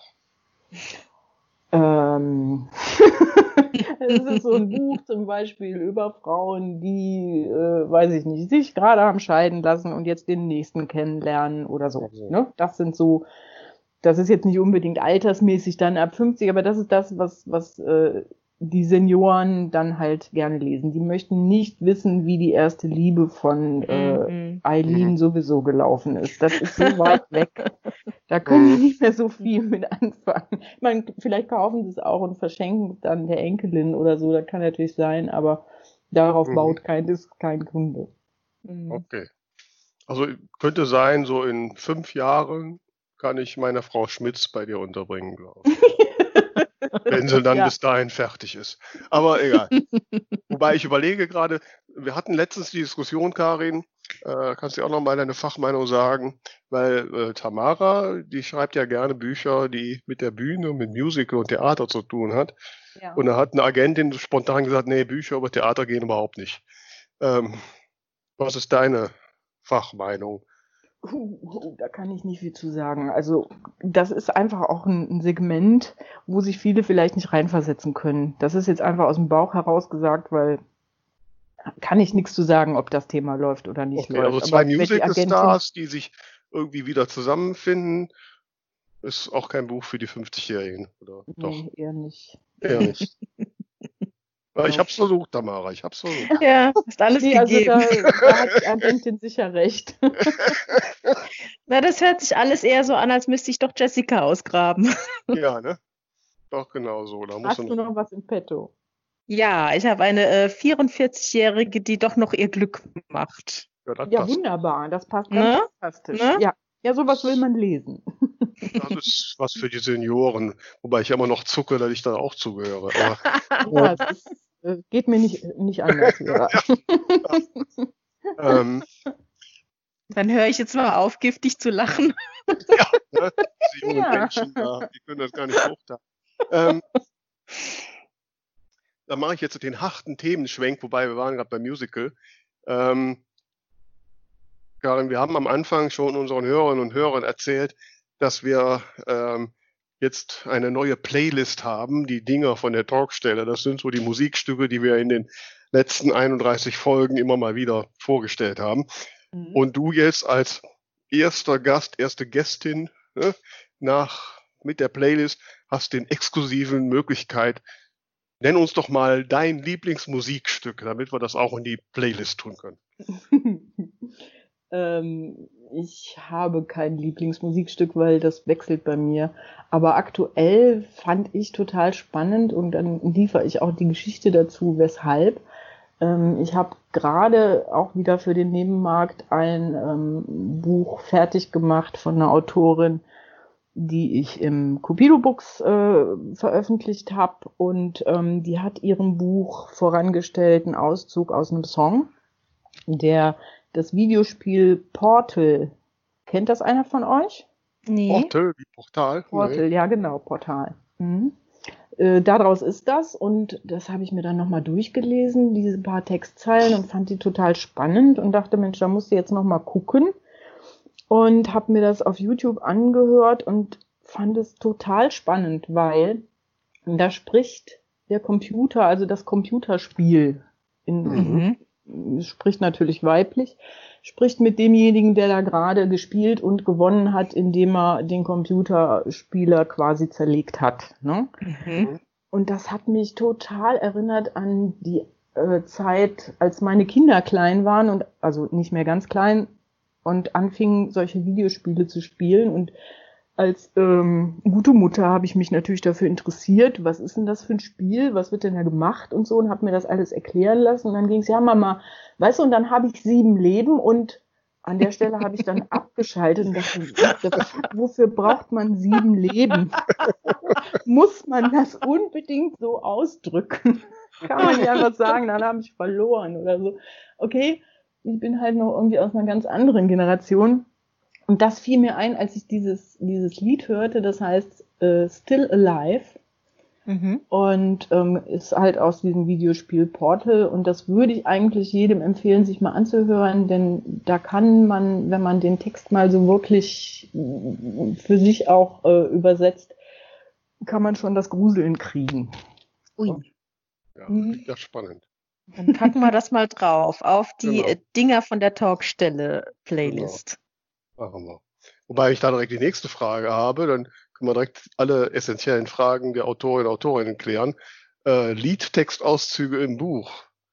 Ähm. es ist so ein Buch zum Beispiel über Frauen, die, äh, weiß ich nicht, sich gerade haben scheiden lassen und jetzt den nächsten kennenlernen oder so. Also. Ne? Das sind so, das ist jetzt nicht unbedingt altersmäßig dann ab 50, aber das ist das, was, was äh, die Senioren dann halt gerne lesen. Die möchten nicht wissen, wie die erste Liebe von äh, mhm. Eileen sowieso gelaufen ist. Das ist so weit weg. Da können die mhm. nicht mehr so viel mit anfangen. Ich meine, vielleicht kaufen sie es auch und verschenken es dann der Enkelin oder so. Das kann natürlich sein, aber darauf mhm. baut kein, ist kein Kunde. Mhm. Okay. Also könnte sein, so in fünf Jahren kann ich meine Frau Schmitz bei dir unterbringen, glaube ich. wenn sie dann ja. bis dahin fertig ist. Aber egal. Wobei ich überlege gerade, wir hatten letztens die Diskussion, Karin, äh, kannst du auch noch mal deine Fachmeinung sagen, weil äh, Tamara, die schreibt ja gerne Bücher, die mit der Bühne, mit Musical und Theater zu tun hat. Ja. Und da hat eine Agentin spontan gesagt, nee, Bücher über Theater gehen überhaupt nicht. Ähm, was ist deine Fachmeinung? Uh, da kann ich nicht viel zu sagen. Also das ist einfach auch ein, ein, Segment, wo sich viele vielleicht nicht reinversetzen können. Das ist jetzt einfach aus dem Bauch heraus gesagt, weil kann ich nichts zu sagen, ob das Thema läuft oder nicht okay, läuft. Also zwei Musical-Stars, die sich irgendwie wieder zusammenfinden, ist auch kein Buch für die 50-Jährigen, oder? Nee, Doch. eher nicht. Eher nicht. Ich hab's versucht, Tamara, ich hab's versucht. Ja, ist alles nee, gegeben. Also da, da hat Agentin sicher recht. Na, das hört sich alles eher so an, als müsste ich doch Jessica ausgraben. Ja, ne? Doch, genau so. Da Hast du noch was im Petto? Ja, ich habe eine äh, 44-Jährige, die doch noch ihr Glück macht. Ja, ja wunderbar. Das passt ganz ne? fantastisch. Ne? Ja. ja, sowas will man lesen. Das ist was für die Senioren, wobei ich immer noch zucke, dass ich da auch zugehöre. Aber, ja, das ist, geht mir nicht, nicht anders. ja, ähm, Dann höre ich jetzt mal auf, giftig zu lachen. ja, ne? die jungen ja. Menschen da, die können das gar nicht hochtragen. Ähm, da mache ich jetzt den harten Themenschwenk, wobei wir waren gerade beim Musical. Ähm, Karin, wir haben am Anfang schon unseren Hörerinnen und Hörern erzählt, dass wir ähm, jetzt eine neue Playlist haben, die Dinger von der Talkstelle. Das sind so die Musikstücke, die wir in den letzten 31 Folgen immer mal wieder vorgestellt haben. Mhm. Und du jetzt als erster Gast, erste Gästin ne, nach mit der Playlist hast den exklusiven Möglichkeit. Nenn uns doch mal dein Lieblingsmusikstück, damit wir das auch in die Playlist tun können. ähm, ich habe kein Lieblingsmusikstück, weil das wechselt bei mir. Aber aktuell fand ich total spannend und dann liefere ich auch die Geschichte dazu, weshalb. Ähm, ich habe gerade auch wieder für den Nebenmarkt ein ähm, Buch fertig gemacht von einer Autorin, die ich im Cupido Books äh, veröffentlicht habe und ähm, die hat ihrem Buch vorangestellt einen Auszug aus einem Song, der das Videospiel Portal. Kennt das einer von euch? Nee. Portal, wie Portal? Portal, nee. ja genau, Portal. Mhm. äh, daraus ist das und das habe ich mir dann nochmal durchgelesen, diese paar Textzeilen und fand die total spannend und dachte, Mensch, da musst du jetzt nochmal gucken und habe mir das auf YouTube angehört und fand es total spannend, weil da spricht der Computer, also das Computerspiel, in, mhm. Spricht natürlich weiblich, spricht mit demjenigen, der da gerade gespielt und gewonnen hat, indem er den Computerspieler quasi zerlegt hat. Ne? Mhm. Und das hat mich total erinnert an die äh, Zeit, als meine Kinder klein waren und also nicht mehr ganz klein und anfingen solche Videospiele zu spielen und als ähm, gute Mutter habe ich mich natürlich dafür interessiert, was ist denn das für ein Spiel, was wird denn da gemacht und so und habe mir das alles erklären lassen und dann ging es, ja Mama, weißt du, und dann habe ich sieben Leben und an der Stelle habe ich dann abgeschaltet und dachte, wofür braucht man sieben Leben? Muss man das unbedingt so ausdrücken? Kann man ja einfach sagen, dann habe ich verloren oder so. Okay, ich bin halt noch irgendwie aus einer ganz anderen Generation und das fiel mir ein, als ich dieses, dieses Lied hörte, das heißt äh, Still Alive. Mhm. Und ähm, ist halt aus diesem Videospiel Portal. Und das würde ich eigentlich jedem empfehlen, sich mal anzuhören, denn da kann man, wenn man den Text mal so wirklich für sich auch äh, übersetzt, kann man schon das Gruseln kriegen. Ui. Ja, mhm. ja spannend. Dann packen wir das mal drauf auf die genau. Dinger von der Talkstelle Playlist. Machen wir. Wobei ich da direkt die nächste Frage habe, dann können wir direkt alle essentiellen Fragen der Autorinnen und Autorinnen klären. Äh, Liedtextauszüge im Buch.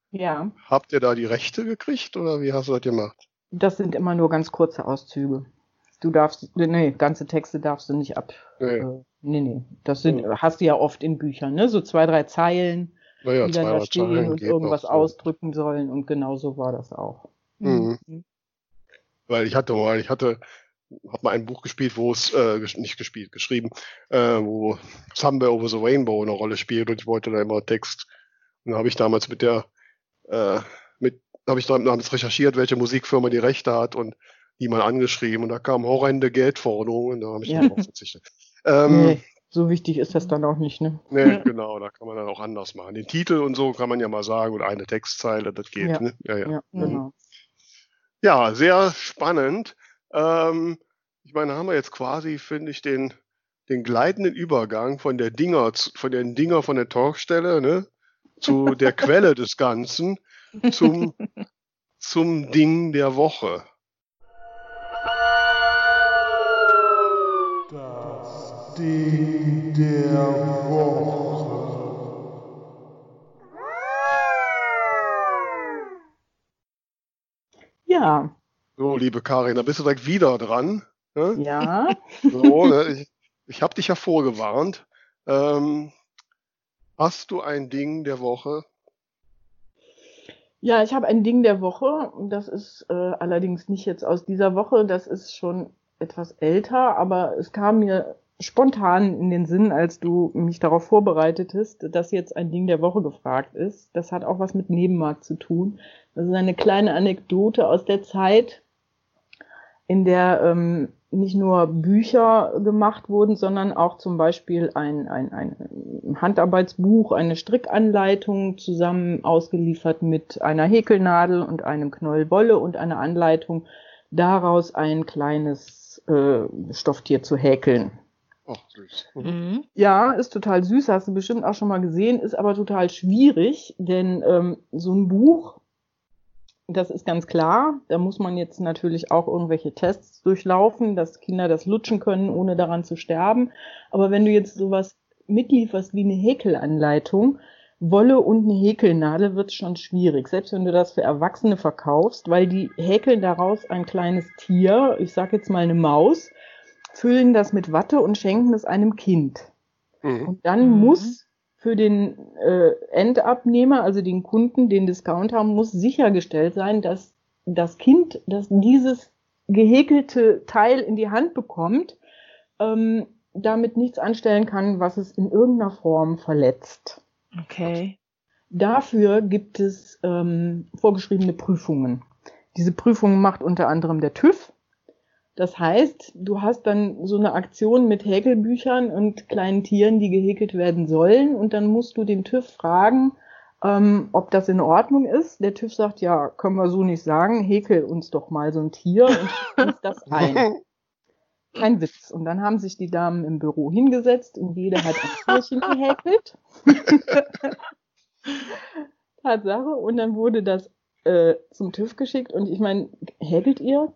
Ja. Habt ihr da die Rechte gekriegt oder wie hast du das gemacht? Das sind immer nur ganz kurze Auszüge. Du darfst, nee, ganze Texte darfst du nicht ab. Nee, äh, nee, nee. Das sind, ja. hast du ja oft in Büchern, ne? So zwei, drei Zeilen, naja, die dann da stehen Zeilen und irgendwas so. ausdrücken sollen und genau so war das auch. Mhm. Mhm. Weil ich hatte mal, ich hatte, hab mal ein Buch gespielt, wo es, äh, nicht gespielt, geschrieben, äh, wo Somewhere Over the Rainbow eine Rolle spielt und ich wollte da immer Text. Und da habe ich damals mit der, äh, mit, habe ich damals recherchiert, welche Musikfirma die Rechte hat und die mal angeschrieben und da kamen horrende Geldforderungen und da habe ich ja. darauf verzichtet. Ähm, nee, so wichtig ist das dann auch nicht, ne? Nee, genau, da kann man dann auch anders machen. Den Titel und so kann man ja mal sagen und eine Textzeile, das geht, ja. ne? Ja, ja. ja genau. Ja, sehr spannend. Ähm, ich meine, haben wir jetzt quasi, finde ich, den, den gleitenden Übergang von der Dinger, von den Dinger von der Talkstelle, ne, zu der Quelle des Ganzen, zum, zum Ding der Woche. Das Ding der Woche. Ja. So, liebe Karin, da bist du direkt wieder dran. Ne? Ja. So, ne? Ich, ich habe dich ja vorgewarnt. Ähm, hast du ein Ding der Woche? Ja, ich habe ein Ding der Woche. Das ist äh, allerdings nicht jetzt aus dieser Woche. Das ist schon etwas älter, aber es kam mir spontan in den Sinn, als du mich darauf vorbereitetest, dass jetzt ein Ding der Woche gefragt ist. Das hat auch was mit Nebenmarkt zu tun. Das ist eine kleine Anekdote aus der Zeit, in der ähm, nicht nur Bücher gemacht wurden, sondern auch zum Beispiel ein, ein, ein Handarbeitsbuch, eine Strickanleitung zusammen ausgeliefert mit einer Häkelnadel und einem Knäuel Wolle und einer Anleitung, daraus ein kleines äh, Stofftier zu häkeln. Ach, süß. Mhm. mhm. Ja, ist total süß, hast du bestimmt auch schon mal gesehen, ist aber total schwierig, denn ähm, so ein Buch, das ist ganz klar, da muss man jetzt natürlich auch irgendwelche Tests durchlaufen, dass Kinder das lutschen können, ohne daran zu sterben. Aber wenn du jetzt sowas mitlieferst wie eine Häkelanleitung, Wolle und eine Häkelnadel wird schon schwierig, selbst wenn du das für Erwachsene verkaufst, weil die häkeln daraus ein kleines Tier, ich sag jetzt mal eine Maus, füllen das mit Watte und schenken es einem Kind. Mhm. Und dann mhm. muss für den äh, Endabnehmer, also den Kunden, den Discounter, muss sichergestellt sein, dass das Kind, das dieses gehäkelte Teil in die Hand bekommt, ähm, damit nichts anstellen kann, was es in irgendeiner Form verletzt. Okay. Dafür gibt es ähm, vorgeschriebene Prüfungen. Diese Prüfungen macht unter anderem der TÜV Das heißt, du hast dann so eine Aktion mit Häkelbüchern und kleinen Tieren, die gehäkelt werden sollen. Und dann musst du den TÜV fragen, ähm, ob das in Ordnung ist. Der TÜV sagt, ja, können wir so nicht sagen, häkel uns doch mal so ein Tier und uns das ein. Kein Witz. Und dann haben sich die Damen im Büro hingesetzt und jeder hat ein Tierchen gehäkelt. Tatsache. Und dann wurde das äh, zum TÜV geschickt. Und ich meine, häkelt ihr?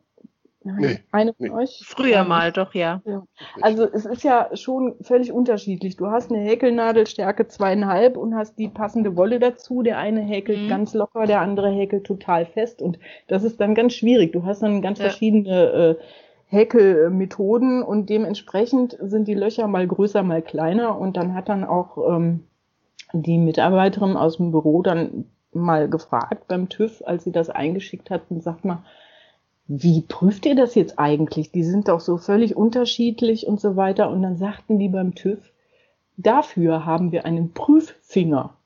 Nee, eine von nee. euch? Früher mal, doch, ja. Ja. Also es ist ja schon völlig unterschiedlich. Du hast eine Häkelnadel Stärke zweieinhalb und hast die passende Wolle dazu. Der eine häkelt Mhm. ganz locker, der andere häkelt total fest und das ist dann ganz schwierig. Du hast dann ganz Ja. verschiedene äh, Häkelmethoden und dementsprechend sind die Löcher mal größer, mal kleiner und dann hat dann auch ähm, die Mitarbeiterin aus dem Büro dann mal gefragt beim TÜV, als sie das eingeschickt hat und sagt mal, wie prüft ihr das jetzt eigentlich? Die sind doch so völlig unterschiedlich und so weiter. Und dann sagten die beim TÜV, dafür haben wir einen Prüffinger.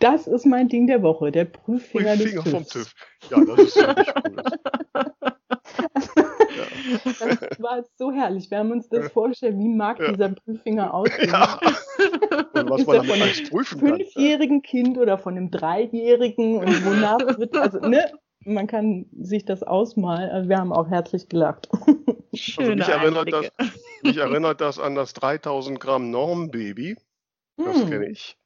Das ist mein Ding der Woche, der Prüffinger, Finger des vom TÜVs. TÜV. Ja, das ist ja nicht cool. Das war so herrlich. Wir haben uns das vorgestellt, wie mag Ja. dieser Prüffinger aussehen. Ja. Und was Ist man er von alles prüfen kann. fünfjährigen Kind oder von einem Dreijährigen und wonach wird, also, ne, man kann sich das ausmalen. Also wir haben auch herzlich gelacht. Also Schöne mich erinnert, das, mich erinnert das an das 3000 Gramm Normbaby. Das Hm. kenne ich.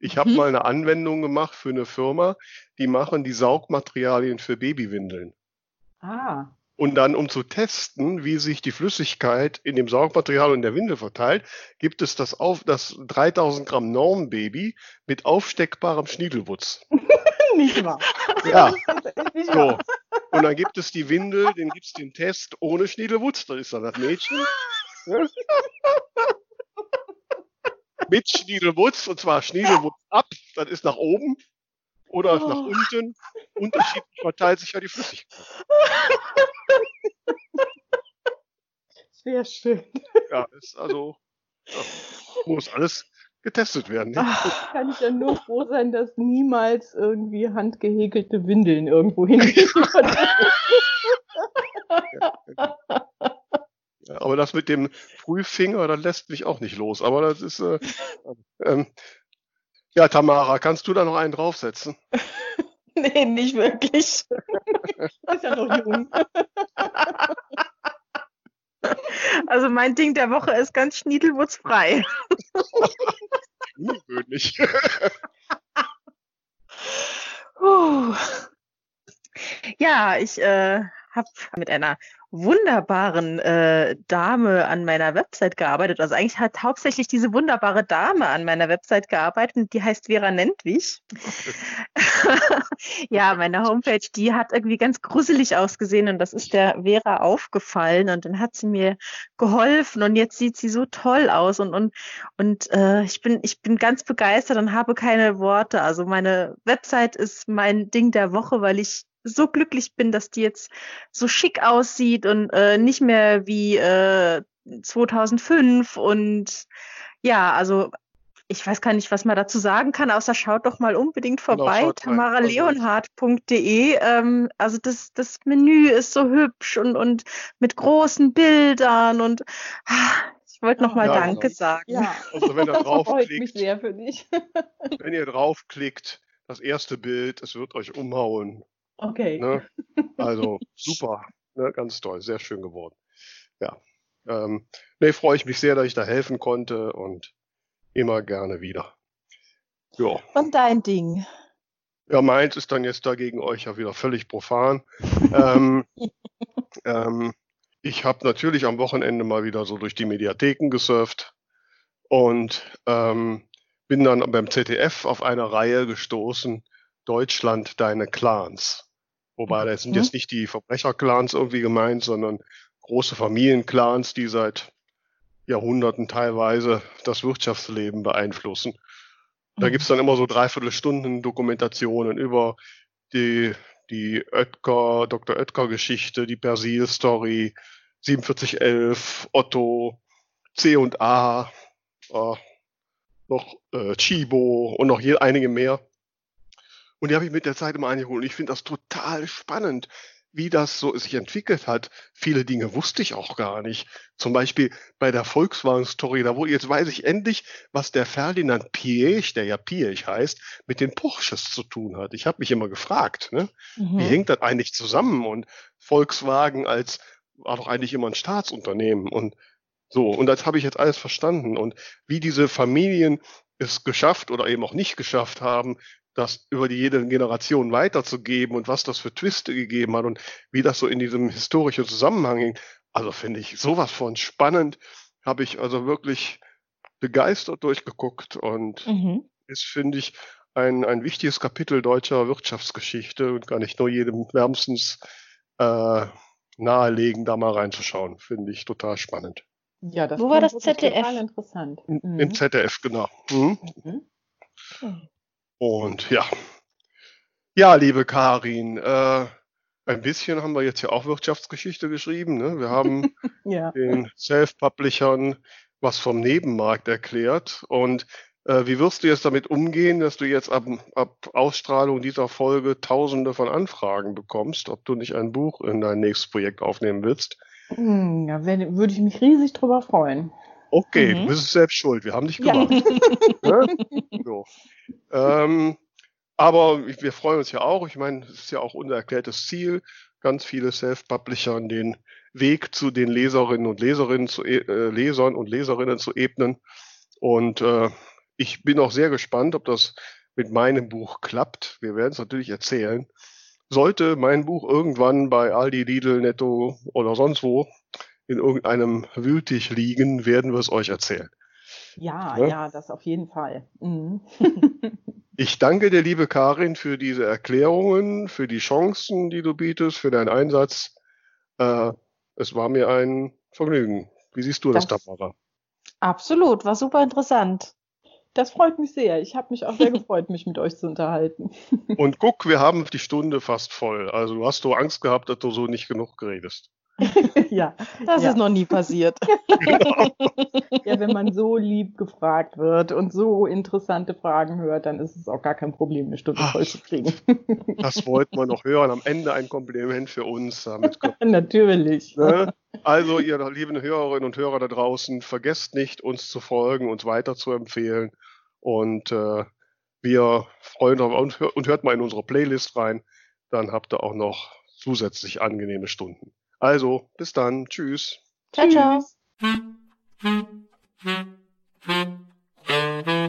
Ich habe Mhm. mal eine Anwendung gemacht für eine Firma, die machen die Saugmaterialien für Babywindeln. Ah. Und dann, um zu testen, wie sich die Flüssigkeit in dem Saugmaterial und in der Windel verteilt, gibt es das, auf, das 3000 Gramm Normbaby mit aufsteckbarem Schniedelwutz. Nicht wahr. Ja, Nicht so. wahr. Und dann gibt es die Windel, den gibt es den Test ohne Schniedelwutz, da ist dann das Mädchen. Mit Schniedelwutz, und zwar Schniedelwutz ab, das ist nach oben oder nach Oh. unten. Unterschiedlich verteilt sich ja die Flüssigkeit. Sehr schön. Ja, ist also, ja, muss alles getestet werden. Ne? Ach, Kann ich ja nur froh sein, dass niemals irgendwie handgehäkelte Windeln irgendwo hingehen. Ja, aber das mit dem Frühfinger, das lässt mich auch nicht los. Aber das ist, äh, ähm, ja, Tamara, kannst du da noch einen draufsetzen? nee, nicht wirklich. ist ja noch jung. Also mein Ding der Woche ist ganz schniedelwurzfrei. Ungewöhnlich. Ja, ich äh, habe mit einer wunderbaren äh, Dame an meiner Website gearbeitet. Also eigentlich hat hauptsächlich diese wunderbare Dame an meiner Website gearbeitet und die heißt Vera Nentwich. ja, meine Homepage, die hat irgendwie ganz gruselig ausgesehen und das ist der Vera aufgefallen und dann hat sie mir geholfen und jetzt sieht sie so toll aus und und und äh, ich bin ich bin ganz begeistert und habe keine Worte. Also meine Website ist mein Ding der Woche, weil ich so glücklich bin, dass die jetzt so schick aussieht und äh, nicht mehr wie äh, 2005 und ja, also ich weiß gar nicht, was man dazu sagen kann, außer schaut doch mal unbedingt Genau, vorbei, rein. tamaraleonhardt.de. Ähm, also das, das Menü ist so hübsch und, und mit großen Bildern und ah, ich wollte noch mal Ja, Danke genau. sagen. Ja, Also wenn ihr das freut mich draufklickt, sehr für dich. wenn ihr draufklickt, das erste Bild, es wird euch umhauen. Okay. Ne? Also super, ne? ganz toll, sehr schön geworden. Ja, ähm, nee, freue ich mich sehr, dass ich da helfen konnte und immer gerne wieder. Ja. Und dein Ding. Ja, meins ist dann jetzt dagegen euch ja wieder völlig profan. ähm, ähm, ich habe natürlich am Wochenende mal wieder so durch die Mediatheken gesurft und ähm, bin dann beim ZDF auf eine Reihe gestoßen, Deutschland, deine Clans. Wobei, das sind Mhm. jetzt nicht die Verbrecherclans irgendwie gemeint, sondern große Familienclans, die seit Jahrhunderten teilweise das Wirtschaftsleben beeinflussen. Da Mhm. gibt's dann immer so Dreiviertelstunden Dokumentationen über die, die Oetker, Dr. Oetker-Geschichte, die Persil-Story, 4711, Otto, C und A, äh, noch äh, Chibo und noch je, einige mehr. Und die habe ich mit der Zeit immer eingeholt. Und ich finde das total spannend, wie das so sich entwickelt hat. Viele Dinge wusste ich auch gar nicht. Zum Beispiel bei der Volkswagen-Story, da wo jetzt weiß ich endlich, was der Ferdinand Piech, der ja Piech heißt, mit den Porsches zu tun hat. Ich habe mich immer gefragt, ne? Mhm. wie hängt das eigentlich zusammen? Und Volkswagen als war doch eigentlich immer ein Staatsunternehmen und so. Und das habe ich jetzt alles verstanden. Und wie diese Familien es geschafft oder eben auch nicht geschafft haben, das über die jede Generation weiterzugeben und was das für Twiste gegeben hat und wie das so in diesem historischen Zusammenhang hing. Also finde ich sowas von spannend. Habe ich also wirklich begeistert durchgeguckt und mhm. ist, finde ich, ein, ein wichtiges Kapitel deutscher Wirtschaftsgeschichte und gar nicht nur jedem wärmstens äh, nahelegen, da mal reinzuschauen. Finde ich total spannend. Ja, das Wo war das ZDF? Total interessant. Mhm. Im ZDF, genau. Mhm. Mhm. Und ja. Ja, liebe Karin, äh, ein bisschen haben wir jetzt ja auch Wirtschaftsgeschichte geschrieben. Ne? Wir haben ja. den Self-Publishern was vom Nebenmarkt erklärt. Und äh, wie wirst du jetzt damit umgehen, dass du jetzt ab, ab Ausstrahlung dieser Folge Tausende von Anfragen bekommst, ob du nicht ein Buch in dein nächstes Projekt aufnehmen willst? Hm, ja, wenn, würde ich mich riesig drüber freuen. Okay, mhm. du bist selbst schuld. Wir haben dich gemacht. Ja. ne? so. ähm, aber wir freuen uns ja auch. Ich meine, es ist ja auch unser erklärtes Ziel, ganz viele Self-Publishern den Weg zu den Leserinnen und Leserinnen zu e, äh, Lesern und Leserinnen zu ebnen. Und äh, ich bin auch sehr gespannt, ob das mit meinem Buch klappt. Wir werden es natürlich erzählen. Sollte mein Buch irgendwann bei Aldi, Lidl, Netto oder sonst wo in irgendeinem Wühltisch liegen, werden wir es euch erzählen. Ja, ja, ja das auf jeden Fall. Mhm. ich danke dir, liebe Karin, für diese Erklärungen, für die Chancen, die du bietest, für deinen Einsatz. Äh, es war mir ein Vergnügen. Wie siehst du das, das Tamara? Absolut, war super interessant. Das freut mich sehr. Ich habe mich auch sehr gefreut, mich mit euch zu unterhalten. Und guck, wir haben die Stunde fast voll. Also hast du Angst gehabt, dass du so nicht genug redest. ja, das ja. ist noch nie passiert. Ja, wenn man so lieb gefragt wird und so interessante Fragen hört, dann ist es auch gar kein Problem, eine Stunde voll zu kriegen. das wollten wir noch hören. Am Ende ein Kompliment für uns. Damit Natürlich. Ne? Also, ihr lieben Hörerinnen und Hörer da draußen, vergesst nicht, uns zu folgen, uns weiter zu empfehlen. Und äh, wir freuen uns und hört mal in unsere Playlist rein. Dann habt ihr auch noch zusätzlich angenehme Stunden. Also, bis dann. Tschüss. Ciao, ciao. Tschüss.